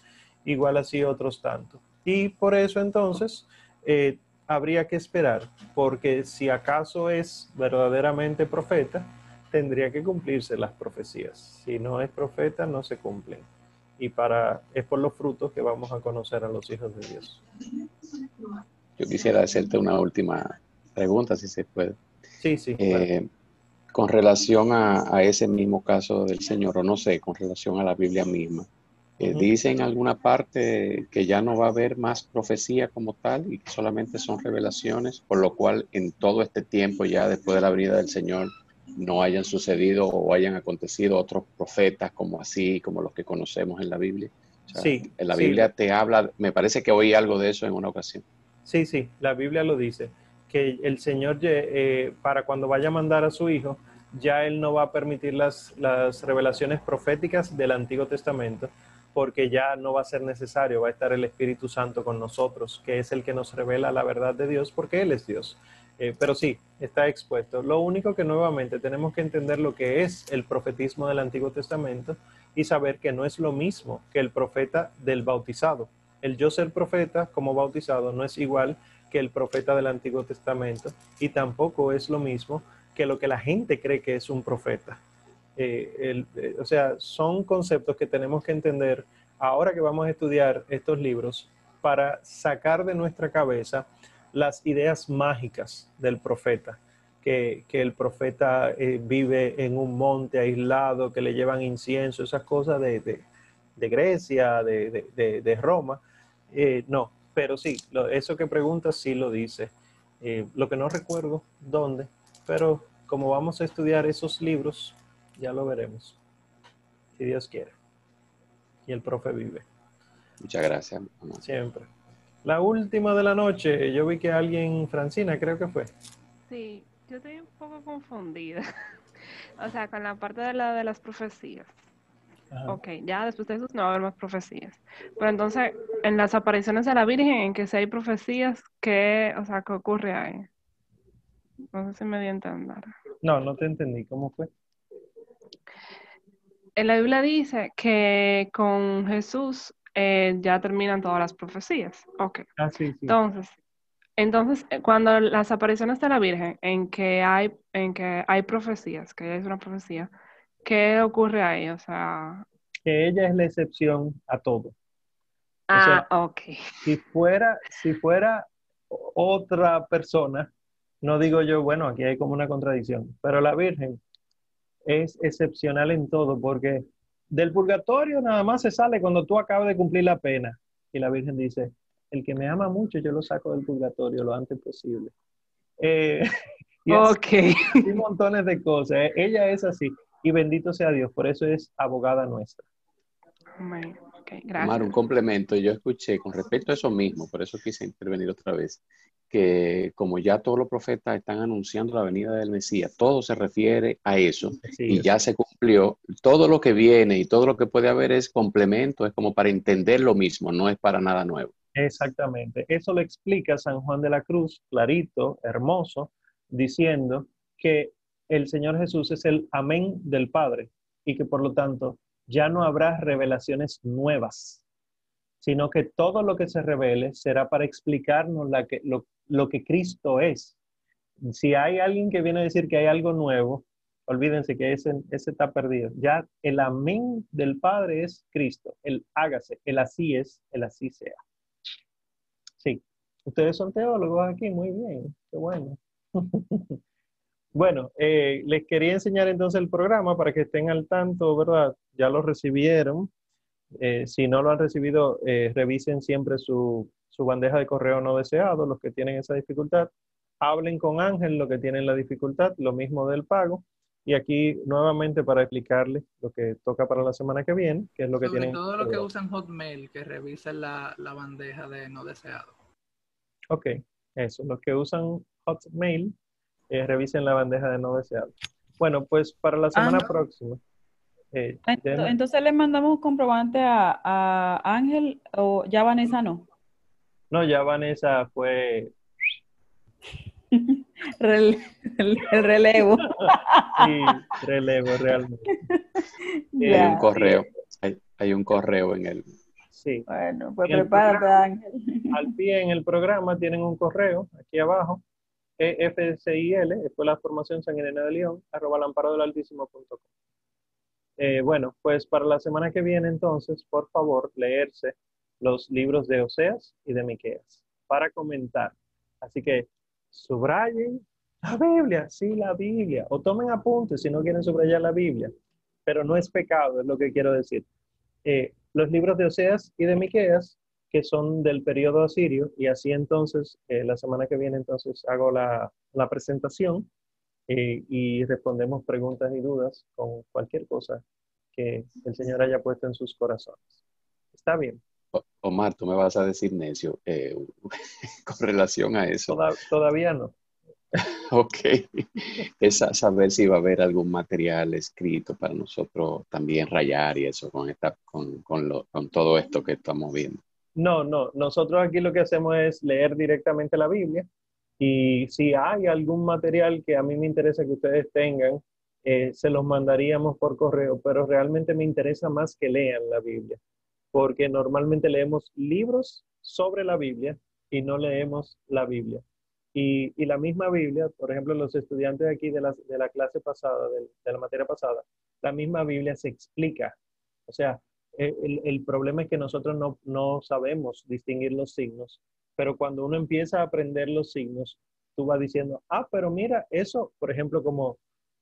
igual así otros tantos. Y por eso entonces eh, habría que esperar, porque si acaso es verdaderamente profeta, tendría que cumplirse las profecías. Si no es profeta, no se cumplen. Y para es por los frutos que vamos a conocer a los hijos de Dios. Yo quisiera hacerte una última pregunta, si se puede. Sí, sí. Eh, con relación a, a, ese mismo caso del Señor, o no sé, con relación a la Biblia misma. Eh, dice en alguna parte que ya no va a haber más profecía como tal y que solamente son revelaciones, por lo cual en todo este tiempo ya después de la venida del Señor no hayan sucedido o hayan acontecido otros profetas como así, como los que conocemos en la Biblia. sí. En la Biblia te habla, me parece que oí algo de eso en una ocasión. Sí, sí, la Biblia lo dice, que el Señor eh, para cuando vaya a mandar a su Hijo, ya Él no va a permitir las, las revelaciones proféticas del Antiguo Testamento, porque ya no va a ser necesario, va a estar el Espíritu Santo con nosotros, que es el que nos revela la verdad de Dios, porque Él es Dios. Eh, pero sí, está expuesto. Lo único que nuevamente tenemos que entender lo que es el profetismo del Antiguo Testamento y saber que no es lo mismo que el profeta del bautizado. El yo ser profeta como bautizado no es igual que el profeta del Antiguo Testamento y tampoco es lo mismo que lo que la gente cree que es un profeta. Eh, eh, o sea, son conceptos que tenemos que entender ahora que vamos a estudiar estos libros para sacar de nuestra cabeza las ideas mágicas del profeta, que, el profeta eh, vive en un monte aislado, que le llevan incienso, esas cosas de, Grecia, de, Roma. no, pero sí, eso que preguntas sí lo dice. lo que no recuerdo dónde, pero como vamos a estudiar esos libros, ya lo veremos. Si Dios quiere. Y el profe vive. Muchas gracias. Siempre. La última de la noche, yo vi que alguien, Francina, creo que fue. Sí, yo estoy un poco confundida. o sea, con la parte de la de las profecías. Ok, ya después de eso no va a haber más profecías. Pero entonces, en las apariciones de la Virgen, en que si hay profecías, ¿qué, o sea, qué ocurre ahí? No sé si me di a entender. No, no te entendí. ¿Cómo fue? en la Biblia dice que con Jesús eh, ya terminan todas las profecías. Ok. Ah, sí, Entonces, entonces, eh, cuando las apariciones de la Virgen, en que hay, en que hay profecías, que es una profecía, ¿qué ocurre ahí? O sea. Que ella es la excepción a todo. Ah, ok. Si fuera, si fuera otra persona, no digo yo, bueno, aquí hay como una contradicción, pero la Virgen es excepcional en todo, porque del purgatorio nada más se sale cuando tú acabas de cumplir la pena. Y la Virgen dice, el que me ama mucho, yo lo saco del purgatorio lo antes posible. Eh, y ok. Y montones de cosas. ¿eh? Ella es así. Y bendito sea Dios, por eso es abogada nuestra. Okay, gracias. un complemento. Yo escuché con respecto a eso mismo, por eso quise intervenir otra vez que como ya todos los profetas están anunciando la venida del Mesías, todo se refiere a eso y ya se cumplió. Todo lo que viene y todo lo que puede haber es complemento, es como para entender lo mismo, no es para nada nuevo. Exactamente. Eso lo explica San Juan de la Cruz, clarito, hermoso, diciendo que el Señor Jesús es el amén del Padre y que por lo tanto ya no habrá revelaciones nuevas, sino que todo lo que se revele será para explicarnos la que, lo, lo que Cristo es. Si hay alguien que viene a decir que hay algo nuevo, olvídense que ese, ese está perdido. Ya el amén del Padre es Cristo, el hágase, el así es, el así sea. Sí, Ustedes son teólogos aquí, muy bien, qué bueno. bueno, eh, les quería enseñar entonces el programa para que estén al tanto, ¿verdad? Ya lo recibieron. Eh, si no lo han recibido, eh, revisen siempre su, su bandeja de correo no deseado, los que tienen esa dificultad. Hablen con Ángel, los que tienen la dificultad, lo mismo del pago. Y aquí nuevamente para explicarles lo que toca para la semana que viene, que es lo que Sobre tienen. todo los que usan Hotmail, que revisen la, la bandeja de no deseado. Ok, eso. Los que usan Hotmail, eh, revisen la bandeja de no deseado. Bueno, pues para la semana Ah. próxima. eh, Ento- denme- Entonces le mandamos comprobante a, a Ángel o ya Vanessa no. No, ya Vanessa fue. El, el relevo. Sí, relevo realmente. Hay un correo, hay, hay un correo en el, Sí. Bueno, pues prepárate. Ángel. Al pie en el programa tienen un correo aquí abajo, E FCIL, Escuela de Formación San Irene de León, arroba lamparodelaltísimo.com. Eh, bueno, pues para la semana que viene entonces, por favor, leerse los libros de Oseas y de Miqueas para comentar. Así que subrayen la Biblia, sí, la Biblia, o tomen apuntes si no quieren subrayar la Biblia, pero no es pecado, es lo que quiero decir. Eh, los libros de Oseas y de Miqueas que son del periodo asirio y así entonces eh, la semana que viene entonces hago la, la presentación eh, y respondemos preguntas y dudas con cualquier cosa que el Señor haya puesto en sus corazones. Está bien. Omar, tú me vas a decir necio eh, con relación a eso. Toda- todavía no. Ok. Es a saber si va a haber algún material escrito para nosotros también rayar y eso con, esta, con, con, lo- con todo esto que estamos viendo. No, no. Nosotros aquí lo que hacemos es leer directamente la Biblia y si hay algún material que a mí me interesa que ustedes tengan, eh, se los mandaríamos por correo, pero realmente me interesa más que lean la Biblia, porque normalmente leemos libros sobre la Biblia y no leemos la Biblia. Y, y la misma Biblia, por ejemplo, los estudiantes aquí de la, de la clase pasada, de, de la materia pasada, la misma Biblia se explica. O sea, eh, el, el problema es que nosotros no, no sabemos distinguir los signos, pero cuando uno empieza a aprender los signos, tú vas diciendo, ah, pero mira, eso, por ejemplo, como,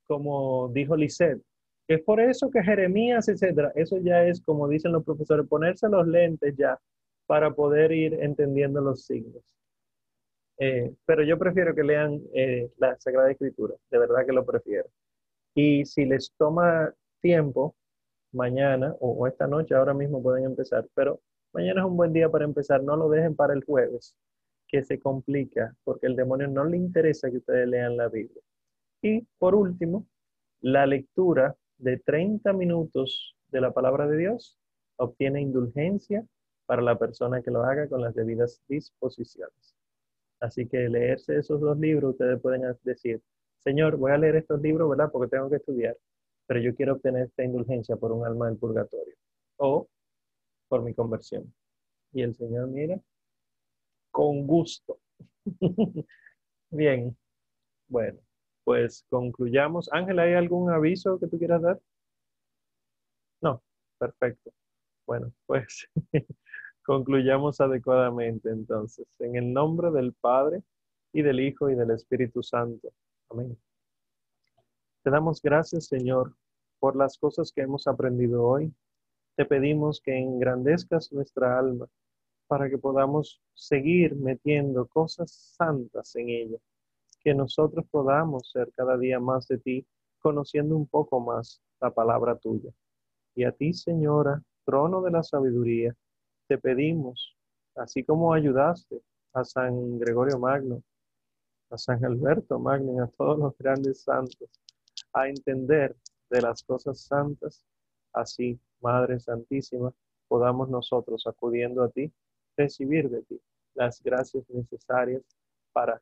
como dijo Lisette, es por eso que Jeremías, etcétera, eso ya es, como dicen los profesores, ponerse los lentes ya para poder ir entendiendo los signos. Eh, pero yo prefiero que lean eh, la Sagrada Escritura, de verdad que lo prefiero. Y si les toma tiempo, mañana o, o esta noche, ahora mismo pueden empezar, pero mañana es un buen día para empezar, no lo dejen para el jueves, que se complica, porque el demonio no le interesa que ustedes lean la Biblia. Y por último, la lectura de 30 minutos de la palabra de Dios obtiene indulgencia para la persona que lo haga con las debidas disposiciones. Así que leerse esos dos libros, ustedes pueden decir, Señor, voy a leer estos libros, ¿verdad? Porque tengo que estudiar, pero yo quiero obtener esta indulgencia por un alma del purgatorio o por mi conversión. Y el Señor, mira, con gusto. Bien, bueno, pues concluyamos. Ángel, ¿hay algún aviso que tú quieras dar? No, perfecto. Bueno, pues concluyamos adecuadamente entonces. En el nombre del Padre y del Hijo y del Espíritu Santo. Amén. Te damos gracias, Señor, por las cosas que hemos aprendido hoy. Te pedimos que engrandezcas nuestra alma para que podamos seguir metiendo cosas santas en ella, que nosotros podamos ser cada día más de ti, conociendo un poco más la palabra tuya. Y a ti, Señora, trono de la sabiduría, te pedimos, así como ayudaste a San Gregorio Magno, a San Alberto Magno y a todos los grandes santos a entender de las cosas santas, así, Madre Santísima, podamos nosotros, acudiendo a ti, recibir de ti las gracias necesarias para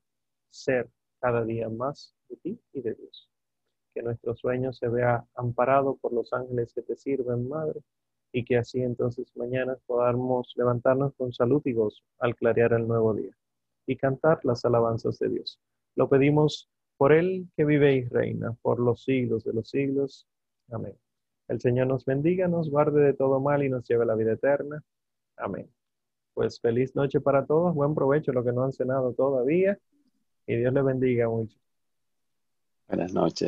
ser cada día más de ti y de Dios. Que nuestro sueño se vea amparado por los ángeles que te sirven, Madre, y que así entonces mañana podamos levantarnos con salud y gozo al clarear el nuevo día y cantar las alabanzas de Dios. Lo pedimos por Él que vive y reina por los siglos de los siglos. Amén. El Señor nos bendiga, nos guarde de todo mal y nos lleve a la vida eterna. Amén. Pues feliz noche para todos, buen provecho los que no han cenado todavía y Dios les bendiga mucho. Buenas noches.